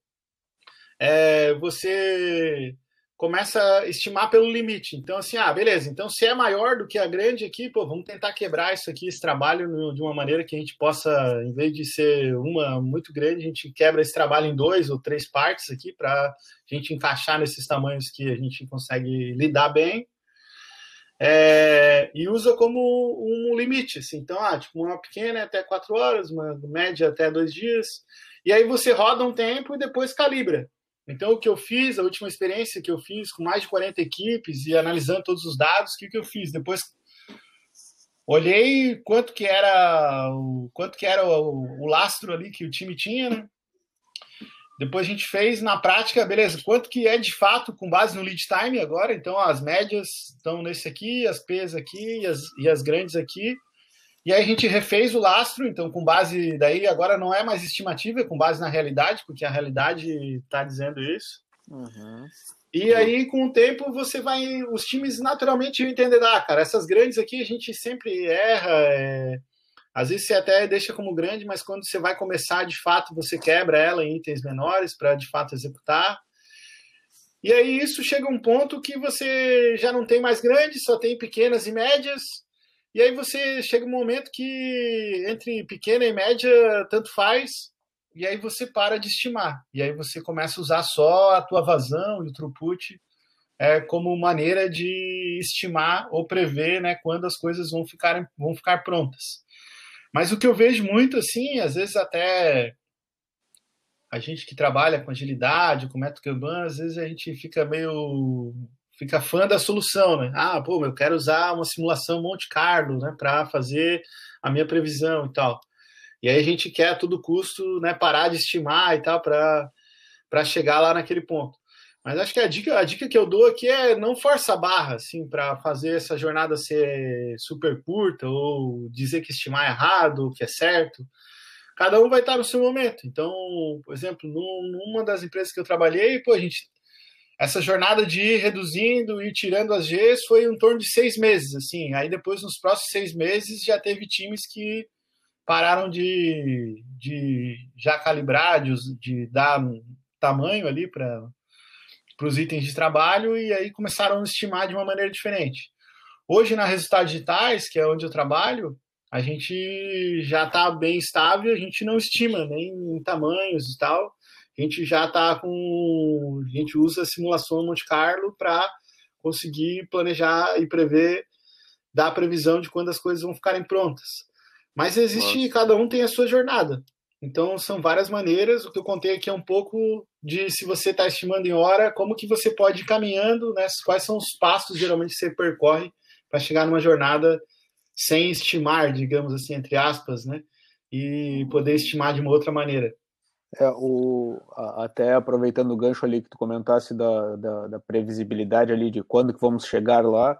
[SPEAKER 3] é você começa a estimar pelo limite. Então, assim, ah, beleza, então se é maior do que a grande aqui, pô, vamos tentar quebrar isso aqui, esse trabalho, de uma maneira que a gente possa, em vez de ser uma muito grande, a gente quebra esse trabalho em dois ou três partes aqui para a gente encaixar nesses tamanhos que a gente consegue lidar bem. É, e usa como um limite, assim. Então, ah, tipo, uma pequena é até quatro horas, uma média até dois dias. E aí você roda um tempo e depois calibra. Então, o que eu fiz, a última experiência que eu fiz com mais de 40 equipes e analisando todos os dados, o que, que eu fiz? Depois olhei quanto que era o quanto que era o, o, lastro ali que o time tinha, né? Depois a gente fez na prática, beleza, quanto que é de fato com base no lead time agora, então as médias estão nesse aqui, as P's aqui e as, e as grandes aqui. E aí a gente refez o lastro, então com base daí agora não é mais estimativa, é com base na realidade, porque a realidade está dizendo isso. Uhum. E aí, com o tempo, você vai. Os times naturalmente vão entender, ah, cara, essas grandes aqui a gente sempre erra. É... Às vezes você até deixa como grande, mas quando você vai começar, de fato, você quebra ela em itens menores para de fato executar. E aí isso chega a um ponto que você já não tem mais grandes, só tem pequenas e médias, e aí você chega um momento que entre pequena e média tanto faz, e aí você para de estimar. E aí você começa a usar só a tua vazão e o throughput é, como maneira de estimar ou prever né, quando as coisas vão ficar, vão ficar prontas. Mas o que eu vejo muito, assim, às vezes até a gente que trabalha com agilidade, com método Kanban, às vezes a gente fica meio fica fã da solução, né? Ah, pô, eu quero usar uma simulação Monte Carlo, né, para fazer a minha previsão e tal. E aí a gente quer a todo custo, né, parar de estimar e tal para para chegar lá naquele ponto. Mas acho que a dica, a dica que eu dou aqui é não força a barra, assim, para fazer essa jornada ser super curta ou dizer que estimar errado, que é certo. Cada um vai estar no seu momento. Então, por exemplo, numa das empresas que eu trabalhei, pô, a gente essa jornada de ir reduzindo e tirando as Gs foi em torno de seis meses, assim. Aí depois, nos próximos seis meses, já teve times que pararam de, de já calibrar, de, de dar tamanho ali para os itens de trabalho e aí começaram a estimar de uma maneira diferente. Hoje, na Resultados Digitais, que é onde eu trabalho, a gente já está bem estável, a gente não estima nem em tamanhos e tal a gente já está com. A gente usa a simulação Monte Carlo para conseguir planejar e prever, dar a previsão de quando as coisas vão ficarem prontas. Mas existe, Nossa. cada um tem a sua jornada. Então são várias maneiras. O que eu contei aqui é um pouco de se você está estimando em hora, como que você pode ir caminhando, né? Quais são os passos geralmente que você percorre para chegar numa jornada sem estimar, digamos assim, entre aspas, né? E poder estimar de uma outra maneira.
[SPEAKER 2] É, o, até aproveitando o gancho ali que tu comentasse da, da, da previsibilidade ali de quando que vamos chegar lá,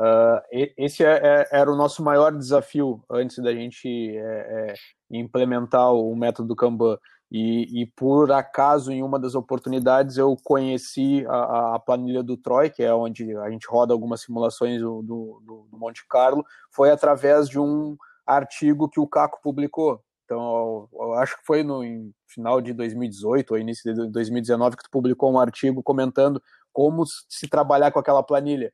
[SPEAKER 2] uh, esse é, é, era o nosso maior desafio antes da gente é, é implementar o método Kanban. E, e, por acaso, em uma das oportunidades, eu conheci a, a, planilha do Troy, que é onde a gente roda algumas simulações do, do, do Monte Carlo, foi através de um artigo que o Caco publicou. Então, eu acho que foi no final de 2018 ou início de 2019 que tu publicou um artigo comentando como se trabalhar com aquela planilha.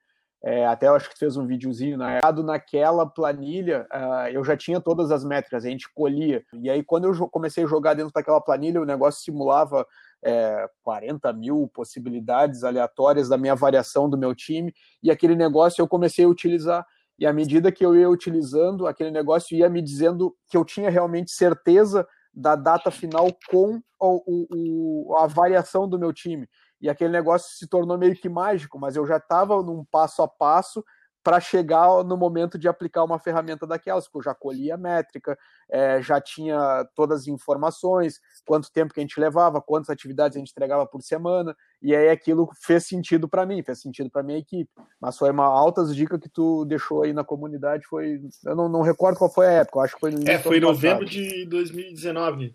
[SPEAKER 2] É, até eu acho que fez um videozinho na naquela planilha, uh, eu já tinha todas as métricas, a gente colhia. E aí, quando eu comecei a jogar dentro daquela planilha, o negócio simulava é, 40 mil possibilidades aleatórias da minha variação do meu time, e aquele negócio eu comecei a utilizar e à medida que eu ia utilizando, aquele negócio ia me dizendo que eu tinha realmente certeza da data final com o, o, a variação do meu time. E aquele negócio se tornou meio que mágico, mas eu já estava num passo a passo para chegar no momento de aplicar uma ferramenta daquelas, porque eu já colhia a métrica, é, já tinha todas as informações, quanto tempo que a gente levava, quantas atividades a gente entregava por semana, e aí aquilo fez sentido para mim, fez sentido para minha equipe. Mas foi uma altas dicas que tu deixou aí na comunidade, foi, eu não, não recordo qual foi a época, acho que foi
[SPEAKER 3] no É, foi em novembro de 2019.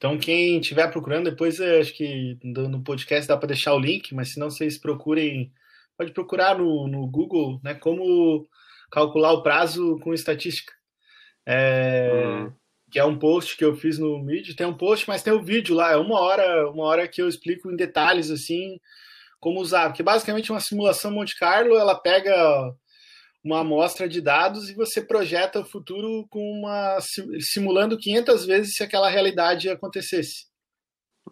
[SPEAKER 3] Então, quem estiver procurando, depois é, acho que no podcast dá para deixar o link, mas se não vocês procurem, pode procurar no, no Google, né, como calcular o prazo com estatística. É, uhum. Que é um post que eu fiz no Medium. Tem um post, mas tem o um vídeo lá. É uma hora, uma hora que eu explico em detalhes assim como usar. Porque basicamente uma simulação Monte Carlo, ela pega uma amostra de dados e você projeta o futuro com uma simulando 500 vezes se aquela realidade acontecesse.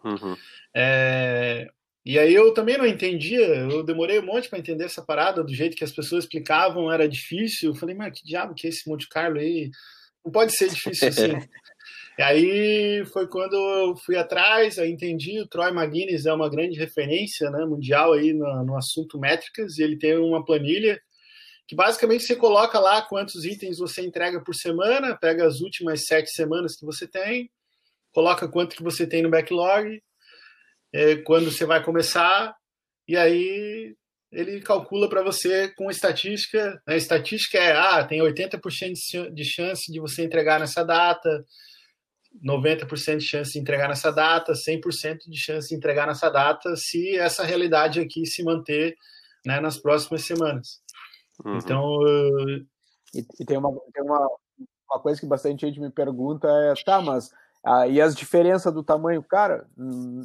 [SPEAKER 3] Uhum. É, e aí eu também não entendia, eu demorei um monte para entender essa parada, do jeito que as pessoas explicavam, era difícil. Eu falei, mas que diabo que é esse Monte Carlo aí? Não pode ser difícil assim. (laughs) e aí foi quando eu fui atrás, aí entendi, o Troy McGuinness é uma grande referência né, mundial aí no, no assunto métricas, e ele tem uma planilha que basicamente você coloca lá quantos itens você entrega por semana, pega as últimas sete semanas que você tem, coloca quanto que você tem no backlog, é, quando você vai começar, e aí ele calcula para você com estatística. A estatística é, ah, tem 80% de chance de você entregar nessa data, 90% de chance de entregar nessa data, 100% de chance de entregar nessa data, se essa realidade aqui se manter né, nas próximas semanas. Uhum. Então. Uh...
[SPEAKER 2] E, e, tem, uma, tem uma, uma coisa que bastante gente me pergunta: é, tá, mas ah, e as diferenças do tamanho, cara,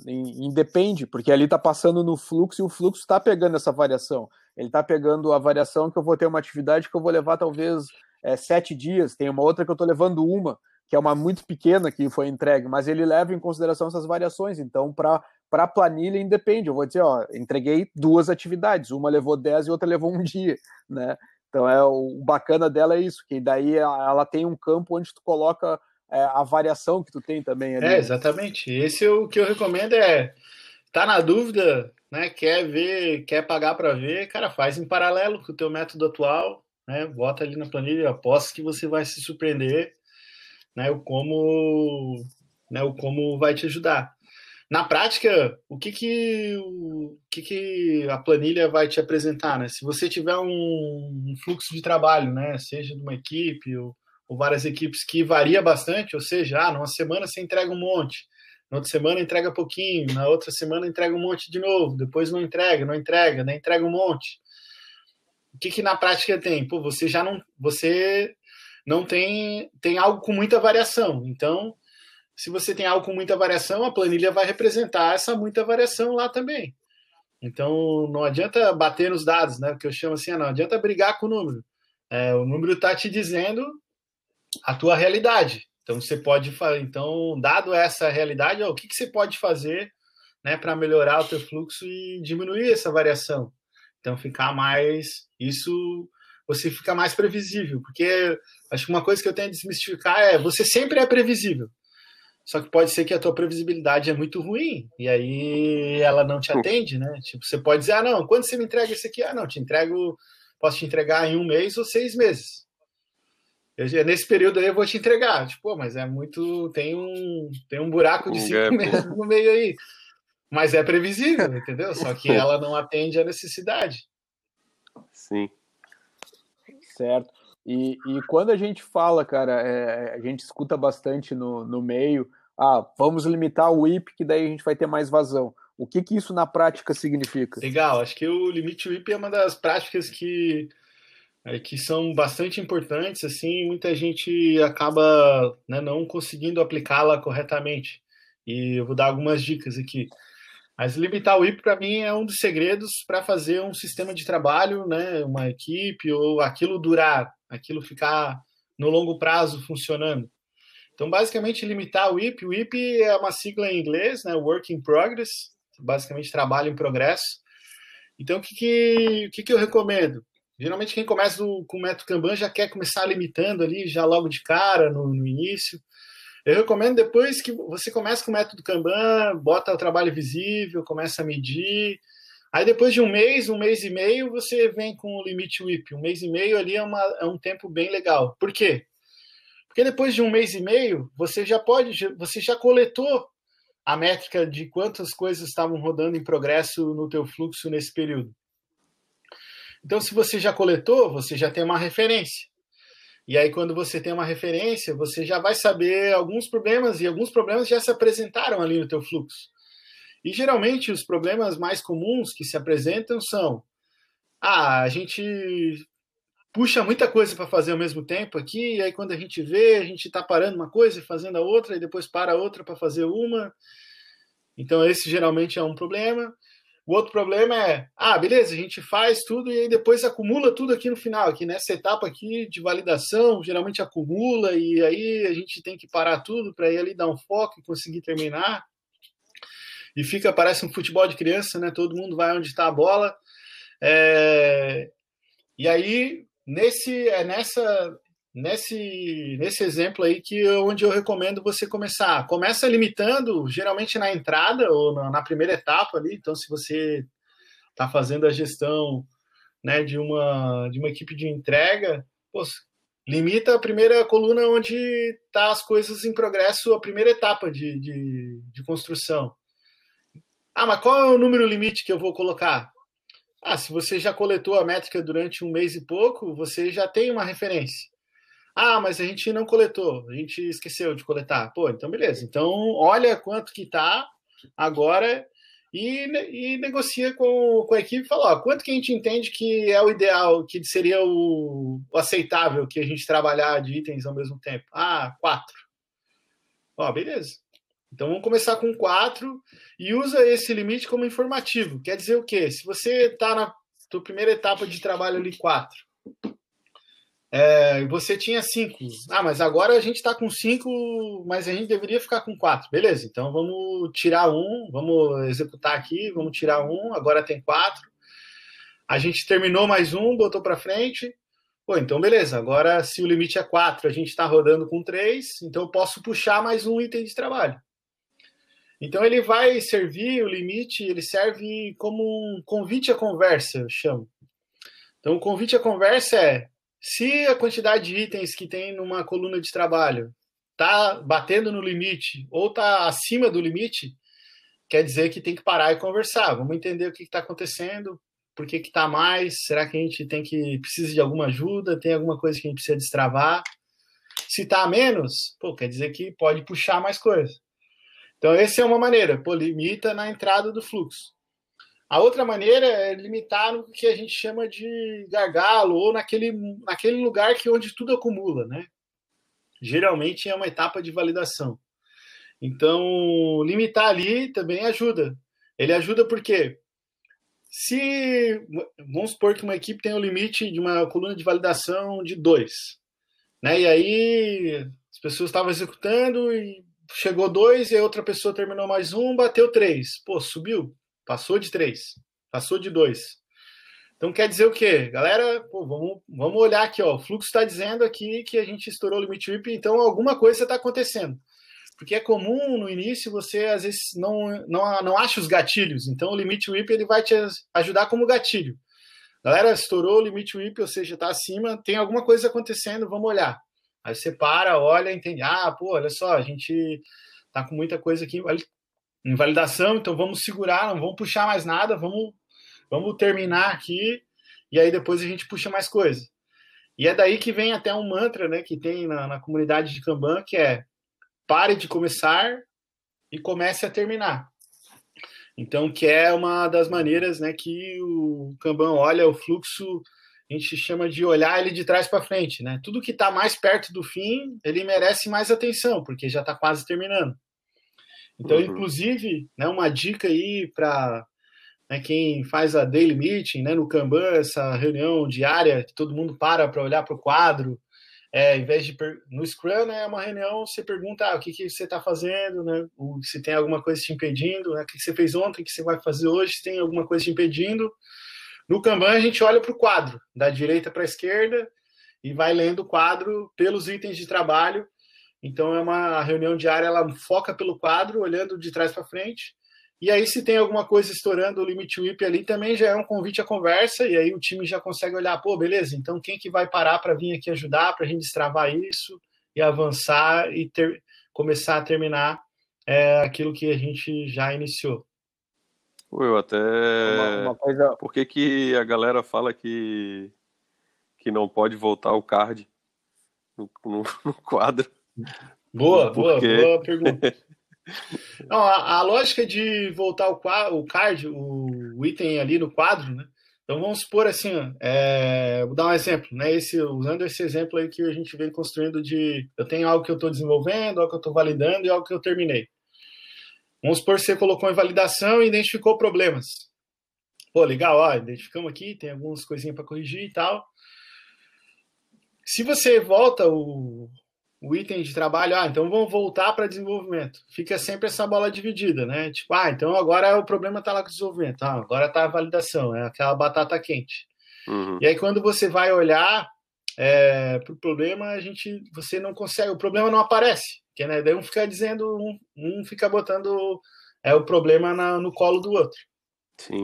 [SPEAKER 2] independe, porque ali está passando no fluxo e o fluxo está pegando essa variação. Ele está pegando a variação que eu vou ter uma atividade que eu vou levar talvez é, sete dias, tem uma outra que eu estou levando uma, que é uma muito pequena que foi entregue, mas ele leva em consideração essas variações. Então, para a planilha, independe. Eu vou dizer, ó, entreguei duas atividades, uma levou dez e outra levou um dia, né? Então, é o bacana dela é isso, que daí ela tem um campo onde tu coloca é, a variação que tu tem também ali.
[SPEAKER 3] É, exatamente. Esse é o que eu recomendo é tá na dúvida, né? Quer ver, quer pagar para ver, cara, faz em paralelo com o teu método atual, né? Bota ali na planilha, aposto que você vai se surpreender né, o como, né, o como vai te ajudar. Na prática, o que que, o que que a planilha vai te apresentar, né? Se você tiver um, fluxo de trabalho, né, seja de uma equipe ou, ou, várias equipes que varia bastante, ou seja, ah, numa semana você entrega um monte, na outra semana entrega pouquinho, na outra semana entrega um monte de novo, depois não entrega, não entrega, nem entrega um monte. O que que na prática tem? Pô, você já não, você não tem, tem algo com muita variação. Então, se você tem algo com muita variação, a planilha vai representar essa muita variação lá também. Então, não adianta bater nos dados, né? Que eu chamo assim, não adianta brigar com o número. É, o número está te dizendo a tua realidade. Então, você pode. Então, dado essa realidade, ó, o que, que você pode fazer né, para melhorar o teu fluxo e diminuir essa variação? Então, ficar mais. Isso você fica mais previsível, porque acho que uma coisa que eu tenho a desmistificar é você sempre é previsível. Só que pode ser que a tua previsibilidade é muito ruim e aí ela não te atende, né? Tipo, você pode dizer, ah, não, quando você me entrega isso aqui? Ah, não, te entrego, posso te entregar em um mês ou seis meses. Eu, nesse período aí eu vou te entregar. Tipo, mas é muito. Tem um, tem um buraco de cinco meses no meio aí. Mas é previsível, (laughs) entendeu? Só que ela não atende a necessidade.
[SPEAKER 1] Sim.
[SPEAKER 2] Certo. E, e quando a gente fala, cara, é, a gente escuta bastante no, no meio, ah, vamos limitar o WIP, que daí a gente vai ter mais vazão. O que, que isso na prática significa?
[SPEAKER 3] Legal, acho que o limite WIP é uma das práticas que, é, que são bastante importantes, assim, muita gente acaba né, não conseguindo aplicá-la corretamente. E eu vou dar algumas dicas aqui. Mas limitar o IP para mim é um dos segredos para fazer um sistema de trabalho, né, uma equipe ou aquilo durar, aquilo ficar no longo prazo funcionando. Então, basicamente, limitar o IP. O IP é uma sigla em inglês, né, Work in Progress, basicamente trabalho em progresso. Então, o que, que, o que, que eu recomendo? Geralmente, quem começa com o método Kanban já quer começar limitando ali, já logo de cara, no, no início. Eu recomendo depois que você começa com o método Kanban, bota o trabalho visível, começa a medir, Aí depois de um mês, um mês e meio, você vem com o limite WIP. Um mês e meio ali é, uma, é um tempo bem legal. Por quê? Porque depois de um mês e meio, você já pode, você já coletou a métrica de quantas coisas estavam rodando em progresso no teu fluxo nesse período. Então, se você já coletou, você já tem uma referência. E aí, quando você tem uma referência, você já vai saber alguns problemas, e alguns problemas já se apresentaram ali no teu fluxo. E geralmente os problemas mais comuns que se apresentam são: ah, a gente puxa muita coisa para fazer ao mesmo tempo aqui, e aí quando a gente vê, a gente está parando uma coisa e fazendo a outra, e depois para a outra para fazer uma. Então, esse geralmente é um problema. O outro problema é, ah, beleza, a gente faz tudo e aí depois acumula tudo aqui no final, aqui nessa etapa aqui de validação, geralmente acumula e aí a gente tem que parar tudo para ir ali dar um foco e conseguir terminar. E fica, parece um futebol de criança, né? Todo mundo vai onde está a bola. É... E aí nesse é nessa nesse nesse exemplo aí que onde eu recomendo você começar. Começa limitando, geralmente na entrada ou na, na primeira etapa ali. Então, se você está fazendo a gestão né, de uma de uma equipe de entrega, pô, limita a primeira coluna onde está as coisas em progresso, a primeira etapa de, de, de construção. Ah, mas qual é o número limite que eu vou colocar? Ah, se você já coletou a métrica durante um mês e pouco, você já tem uma referência. Ah, mas a gente não coletou, a gente esqueceu de coletar. Pô, então beleza. Então olha quanto que tá agora e, e negocia com, com a equipe e fala, ó, quanto que a gente entende que é o ideal, que seria o, o aceitável que a gente trabalhar de itens ao mesmo tempo? Ah, quatro. Ó, beleza. Então vamos começar com 4 e usa esse limite como informativo. Quer dizer o quê? Se você está na primeira etapa de trabalho ali 4, é, você tinha 5. Ah, mas agora a gente está com 5, mas a gente deveria ficar com 4. Beleza, então vamos tirar um, vamos executar aqui, vamos tirar um, agora tem 4. A gente terminou mais um, botou para frente. Pô, então beleza, agora se o limite é 4, a gente está rodando com 3, então eu posso puxar mais um item de trabalho. Então ele vai servir o limite, ele serve como um convite à conversa, eu chamo. Então o convite à conversa é se a quantidade de itens que tem numa coluna de trabalho está batendo no limite ou está acima do limite, quer dizer que tem que parar e conversar. Vamos entender o que está acontecendo, por que está mais, será que a gente tem que precisa de alguma ajuda, tem alguma coisa que a gente precisa destravar. Se está a menos, pô, quer dizer que pode puxar mais coisa. Então, essa é uma maneira, pô, limita na entrada do fluxo. A outra maneira é limitar no que a gente chama de gargalo, ou naquele, naquele lugar que onde tudo acumula, né? Geralmente é uma etapa de validação. Então, limitar ali também ajuda. Ele ajuda porque se vamos supor que uma equipe tem o um limite de uma coluna de validação de dois, né? E aí as pessoas estavam executando e chegou dois e a outra pessoa terminou mais um, bateu três. Pô, subiu, passou de três, passou de dois. Então quer dizer o quê? Galera, pô, vamos, vamos olhar aqui, ó. O fluxo está dizendo aqui que a gente estourou o limite WIP, então alguma coisa está acontecendo. Porque é comum no início você às vezes não, não, não acha os gatilhos. Então o limite WIP ele vai te ajudar como gatilho. Galera, estourou o limite WIP, ou seja, está acima, tem alguma coisa acontecendo, vamos olhar. Aí você para, olha, entende. Ah, pô, olha só, a gente tá com muita coisa aqui em validação, então vamos segurar, não vamos puxar mais nada, vamos, vamos terminar aqui e aí depois a gente puxa mais coisa. E é daí que vem até um mantra, né, que tem na, na comunidade de Kanban, que é pare de começar e comece a terminar. Então, que é uma das maneiras, né, que o Kanban olha o fluxo a gente chama de olhar ele de trás para frente, né? Tudo que está mais perto do fim, ele merece mais atenção, porque já está quase terminando. Então, uhum. inclusive, né, uma dica aí para né, quem faz a daily meeting, né, no Kanban, essa reunião diária, que todo mundo para para olhar para o quadro, é, em vez de no Scrum, né, é uma reunião, você pergunta ah, o que, que você está fazendo, né, se tem alguma coisa te impedindo, né, o que, que você fez ontem, o que você vai fazer hoje, se tem alguma coisa te impedindo, no Kanban, a gente olha para o quadro, da direita para a esquerda, e vai lendo o quadro pelos itens de trabalho. Então, é uma reunião diária, ela foca pelo quadro, olhando de trás para frente, E aí, se tem alguma coisa estourando o limite WIP ali, também já é um convite à conversa, e aí o time já consegue olhar, pô, beleza, então quem que vai parar para vir aqui ajudar, para a gente destravar isso e avançar e ter, começar a terminar é, aquilo que a gente já iniciou.
[SPEAKER 1] Eu até. Uma, uma coisa... Por que, que a galera fala que, que não pode voltar o card no, no, (laughs) no quadro?
[SPEAKER 3] Boa, boa, boa pergunta. (laughs) Não, a, a, lógica de voltar o, o card, o, o, item ali no quadro, né? Então vamos supor assim, ó, é, vou dar um exemplo, né? Esse, usando esse exemplo aí que a gente vem construindo de eu tenho algo que eu estou desenvolvendo, algo que eu estou validando e algo que eu terminei. Vamos supor que você colocou em validação e identificou problemas. Pô, legal, ó, identificamos aqui, tem algumas coisinhas para corrigir e tal. Se você volta o, o item de trabalho, ah, então vamos voltar para desenvolvimento. Fica sempre essa bola dividida, né? Tipo, ah, então agora o problema está lá com o desenvolvimento, ah, agora está a validação, é aquela batata quente. Uhum. E aí quando você vai olhar é, para o problema, a gente, você não consegue, o problema não aparece, que né? Daí um fica dizendo, um, um fica botando é o problema na, no colo do outro.
[SPEAKER 1] Sim.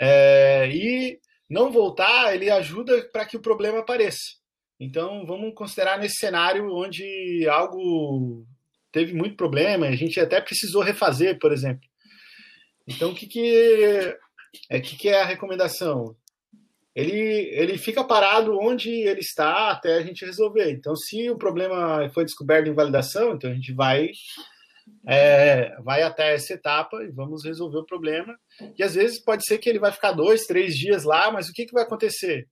[SPEAKER 3] É, e não voltar, ele ajuda para que o problema apareça. Então, vamos considerar nesse cenário onde algo teve muito problema, a gente até precisou refazer, por exemplo. Então, o que, que, é, que, que é a recomendação? Ele, ele fica parado onde ele está até a gente resolver. Então, se o problema foi descoberto em validação, então a gente vai é, vai até essa etapa e vamos resolver o problema. E às vezes pode ser que ele vai ficar dois, três dias lá, mas o que, que vai acontecer?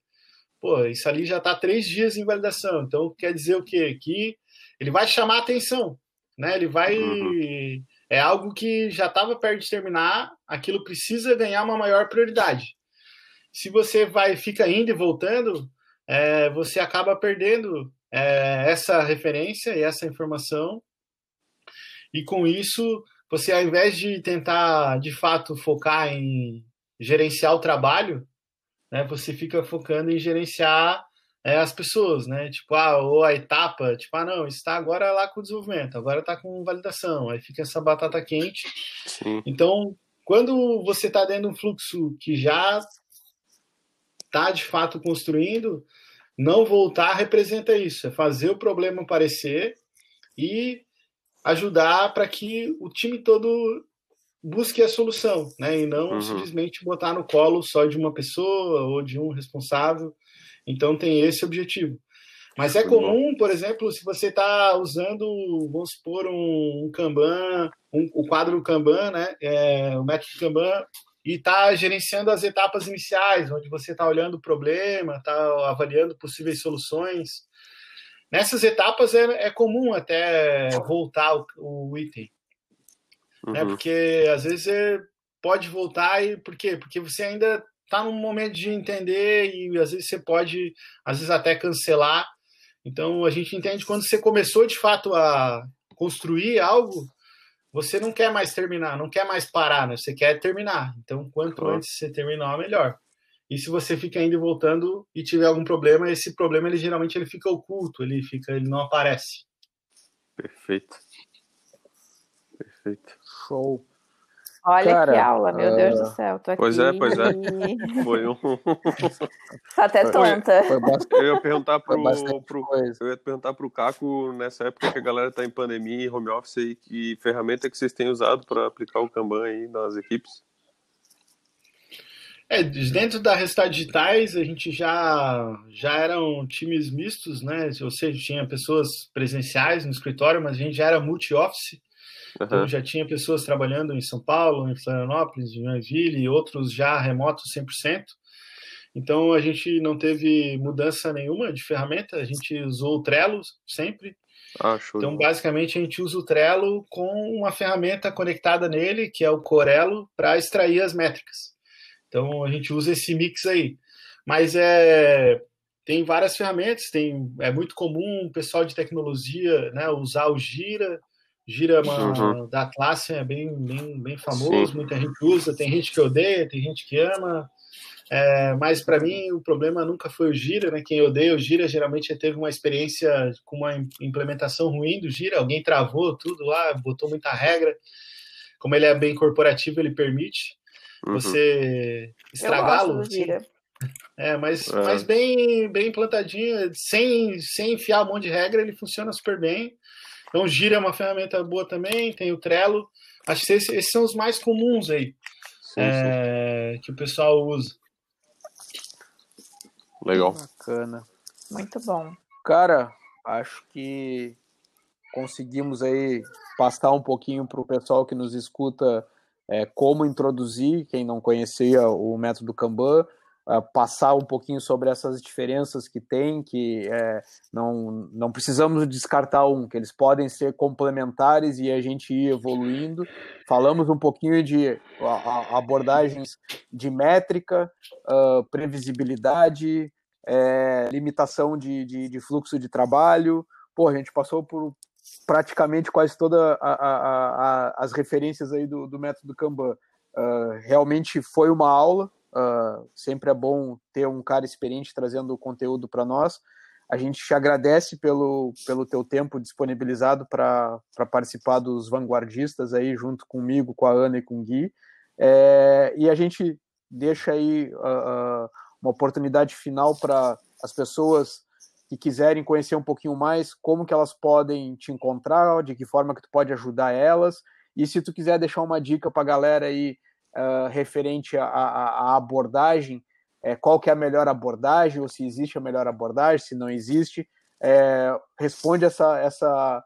[SPEAKER 3] pô, isso ali já está três dias em validação. Então, quer dizer o quê? Que ele vai chamar atenção, né? Ele vai. Uhum. É algo que já estava perto de terminar, aquilo precisa ganhar uma maior prioridade. Se você vai, fica indo e voltando, é, você acaba perdendo é, essa referência e essa informação. E com isso, você, ao invés de tentar de fato focar em gerenciar o trabalho, né, você fica focando em gerenciar é, as pessoas, né? Tipo, ah, ou a etapa, tipo, ah, não, está agora lá com desenvolvimento, agora está com validação, aí fica essa batata quente. Sim. Então, quando você está dentro de um fluxo que já está de fato construindo, não voltar representa isso, é fazer o problema aparecer e ajudar para que o time todo busque a solução, né? E não uhum. simplesmente botar no colo só de uma pessoa ou de um responsável. Então tem esse objetivo. Mas é comum, por exemplo, se você está usando, vamos supor, um, um Kanban, um, o quadro Kanban, né? É, o método Kanban, e está gerenciando as etapas iniciais, onde você está olhando o problema, está avaliando possíveis soluções. Nessas etapas é, é comum até voltar o, o item. Né? Uhum. Né? Porque às vezes você pode voltar e por quê? Porque você ainda está num momento de entender e às vezes você pode, às vezes até cancelar. Então a gente entende quando você começou de fato a construir algo, você não quer mais terminar, não quer mais parar, né? Você quer terminar. Então quanto uhum. antes você terminar, melhor. E se você fica indo e voltando e tiver algum problema, esse problema ele geralmente ele fica oculto, ele fica, ele não aparece.
[SPEAKER 1] Perfeito. Perfeito.
[SPEAKER 2] Show.
[SPEAKER 4] Olha Cara, que aula, meu uh... Deus do ah, céu. Tô aqui.
[SPEAKER 1] Pois é, pois é. (laughs) Foi um. (laughs)
[SPEAKER 4] Tá até tonta.
[SPEAKER 1] Foi, foi eu ia perguntar pro, pro, eu ia perguntar pro Caco nessa época que a galera tá em pandemia e home office aí, que ferramenta que vocês têm usado para aplicar o Kanban aí nas equipes?
[SPEAKER 3] É, dentro da Restart Digitais, a gente já, já eram times mistos, né? Ou seja, tinha pessoas presenciais no escritório, mas a gente já era multi-office. Uhum. Então, já tinha pessoas trabalhando em São Paulo, em Florianópolis, em Joinville, e outros já remotos 100%. Então, a gente não teve mudança nenhuma de ferramenta, a gente usou o Trello sempre.
[SPEAKER 1] Ah,
[SPEAKER 3] então, basicamente, a gente usa o Trello com uma ferramenta conectada nele, que é o Corello, para extrair as métricas. Então, a gente usa esse mix aí. Mas é, tem várias ferramentas, tem, é muito comum o pessoal de tecnologia né, usar o Gira, Gira é uhum. da classe é bem, bem, bem famoso, Sim. muita gente usa, tem gente que odeia, tem gente que ama. É, mas para mim o problema nunca foi o Gira, né? Quem odeia o Gira geralmente teve uma experiência com uma implementação ruim do Gira, alguém travou tudo lá, botou muita regra. como ele é bem corporativo, ele permite uhum. você estragá-lo. É, mas, é. mas bem, bem plantadinho, sem, sem enfiar um monte de regra, ele funciona super bem. Então, o Gira é uma ferramenta boa também, tem o Trello. Acho que esses, esses são os mais comuns aí sim, é, sim. que o pessoal usa.
[SPEAKER 1] Legal.
[SPEAKER 2] Bacana.
[SPEAKER 4] Muito bom.
[SPEAKER 2] Cara, acho que conseguimos aí passar um pouquinho para o pessoal que nos escuta é, como introduzir, quem não conhecia o método Kanban, uh, passar um pouquinho sobre essas diferenças que tem, que é, não, não precisamos descartar um, que eles podem ser complementares e a gente ir evoluindo. Falamos um pouquinho de abordagens de métrica, uh, previsibilidade, é, limitação de, de, de, fluxo de trabalho. Pô, a gente passou por praticamente quase todas as referências aí do, do método Kanban. Uh, realmente foi uma aula, uh, sempre é bom ter um cara experiente trazendo conteúdo para nós. A gente te agradece pelo, pelo teu tempo disponibilizado para participar dos vanguardistas aí, junto comigo, com a Ana e com o Gui. É, e a gente deixa aí uh, uma oportunidade final para as pessoas que quiserem conhecer um pouquinho mais, como que elas podem te encontrar, de que forma que tu pode ajudar elas, e se tu quiser deixar uma dica para a galera aí uh, referente à abordagem, é, qual que é a melhor abordagem, ou se existe a melhor abordagem, se não existe, é, responde essa, essa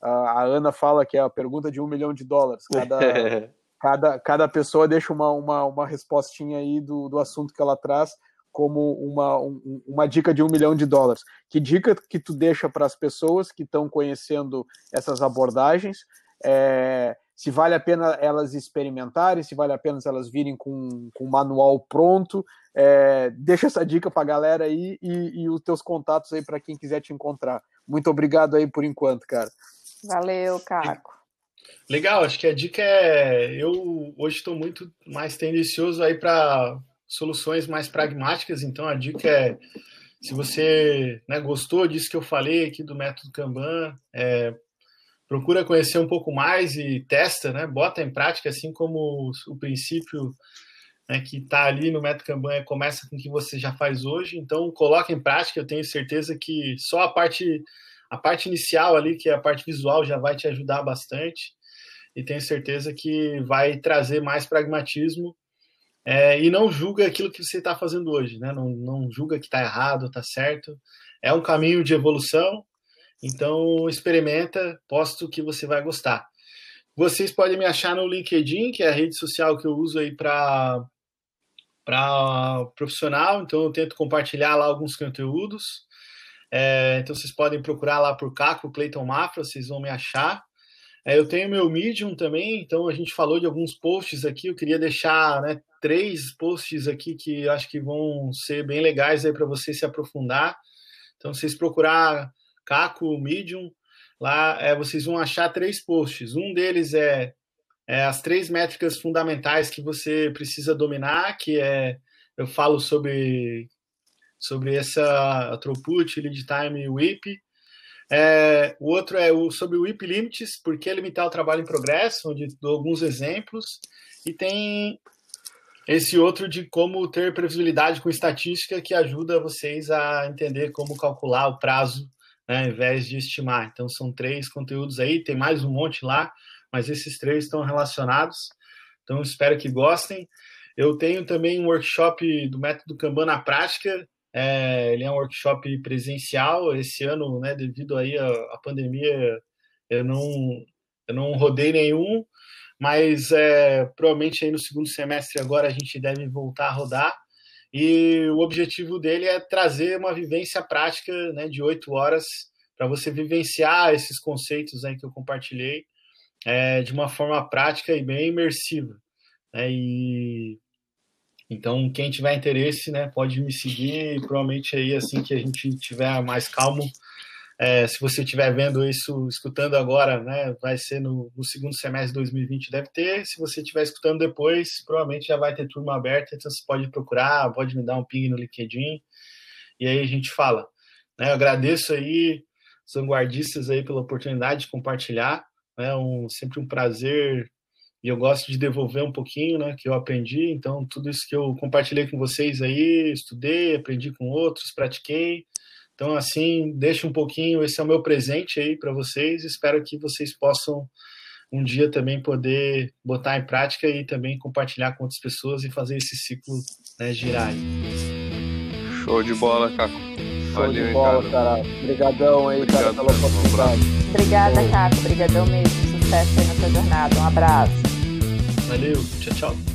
[SPEAKER 2] a Ana fala que é a pergunta de um milhão de dólares, cada, (laughs) cada, cada pessoa deixa uma, uma, uma respostinha aí do, do assunto que ela traz, como uma, um, uma dica de um milhão de dólares. Que dica que tu deixa para as pessoas que estão conhecendo essas abordagens? É, se vale a pena elas experimentarem, se vale a pena elas virem com, com o manual pronto. É, deixa essa dica para a galera aí e, e os teus contatos aí para quem quiser te encontrar. Muito obrigado aí por enquanto, cara.
[SPEAKER 4] Valeu, Caco.
[SPEAKER 3] Legal, acho que a dica é. Eu hoje estou muito mais tendencioso aí para soluções mais pragmáticas. Então, a dica é: se você né, gostou disso que eu falei aqui do método Kanban, é, procura conhecer um pouco mais e testa, né, bota em prática, assim como o, princípio né, que está ali no método Kanban é, começa com o que você já faz hoje. Então, coloca em prática. Eu tenho certeza que só a parte a parte inicial ali, que é a parte visual, já vai te ajudar bastante. E tenho certeza que vai trazer mais pragmatismo é, e não julga aquilo que você está fazendo hoje, né? Não, não julga que está errado, está certo. É um caminho de evolução, então experimenta, posto que você vai gostar. Vocês podem me achar no LinkedIn, que é a rede social que eu uso aí para para profissional, então eu tento compartilhar lá alguns conteúdos. É, então vocês podem procurar lá por Caco Clayton Mafra, vocês vão me achar. É, eu tenho meu Medium também, então a gente falou de alguns posts aqui. Eu queria deixar né, três posts aqui que acho que vão ser bem legais aí para você se aprofundar. Então, vocês procurar Caco Medium, lá é, vocês vão achar três posts. Um deles é, é, as três métricas fundamentais que você precisa dominar, que é eu falo sobre sobre essa throughput, lead time e WIP. É, o outro é o, sobre o WIP Limits, por que limitar o trabalho em progresso, onde dou alguns exemplos. E tem esse outro de como ter previsibilidade com estatística que ajuda vocês a entender como calcular o prazo, né, ao invés de estimar. Então, são três conteúdos aí, tem mais um monte lá, mas esses três estão relacionados. Então, espero que gostem. Eu tenho também um workshop do método Kanban na prática. É, ele é um workshop presencial. Esse ano, né, devido aí à pandemia, eu não, eu não rodei nenhum, mas é, provavelmente aí no segundo semestre agora a gente deve voltar a rodar. E o objetivo dele é trazer uma vivência prática né, de oito horas para você vivenciar esses conceitos aí que eu compartilhei é, de uma forma prática e bem imersiva. Né, e então, quem tiver interesse, né, pode me seguir. Provavelmente aí, assim que a gente tiver mais calmo, é, se você estiver vendo isso, escutando agora, né, vai ser no, no, segundo semestre de 2020, deve ter. Se você estiver escutando depois, provavelmente já vai ter turma aberta, então você pode procurar, pode me dar um ping no LinkedIn, e aí a gente fala. Né, eu agradeço aí os vanguardistas aí pela oportunidade de compartilhar, né, um, sempre um prazer e eu gosto de devolver um pouquinho, né, que eu aprendi. Então, tudo isso que eu compartilhei com vocês aí, estudei, aprendi com outros, pratiquei. Então, assim, deixa um pouquinho, esse é o meu presente aí para vocês. Espero que vocês possam um dia também poder botar em prática e também compartilhar com outras pessoas e fazer esse ciclo né, girar.
[SPEAKER 1] Show de bola, Caco.
[SPEAKER 2] Show Valeu, de bola, cara. Obrigadão aí, Obrigado, cara, pela oportunidade.
[SPEAKER 4] Obrigada, Caco. Obrigadão mesmo. Sucesso aí na sua jornada. Um abraço.
[SPEAKER 3] Valeu. Tchau, tchau.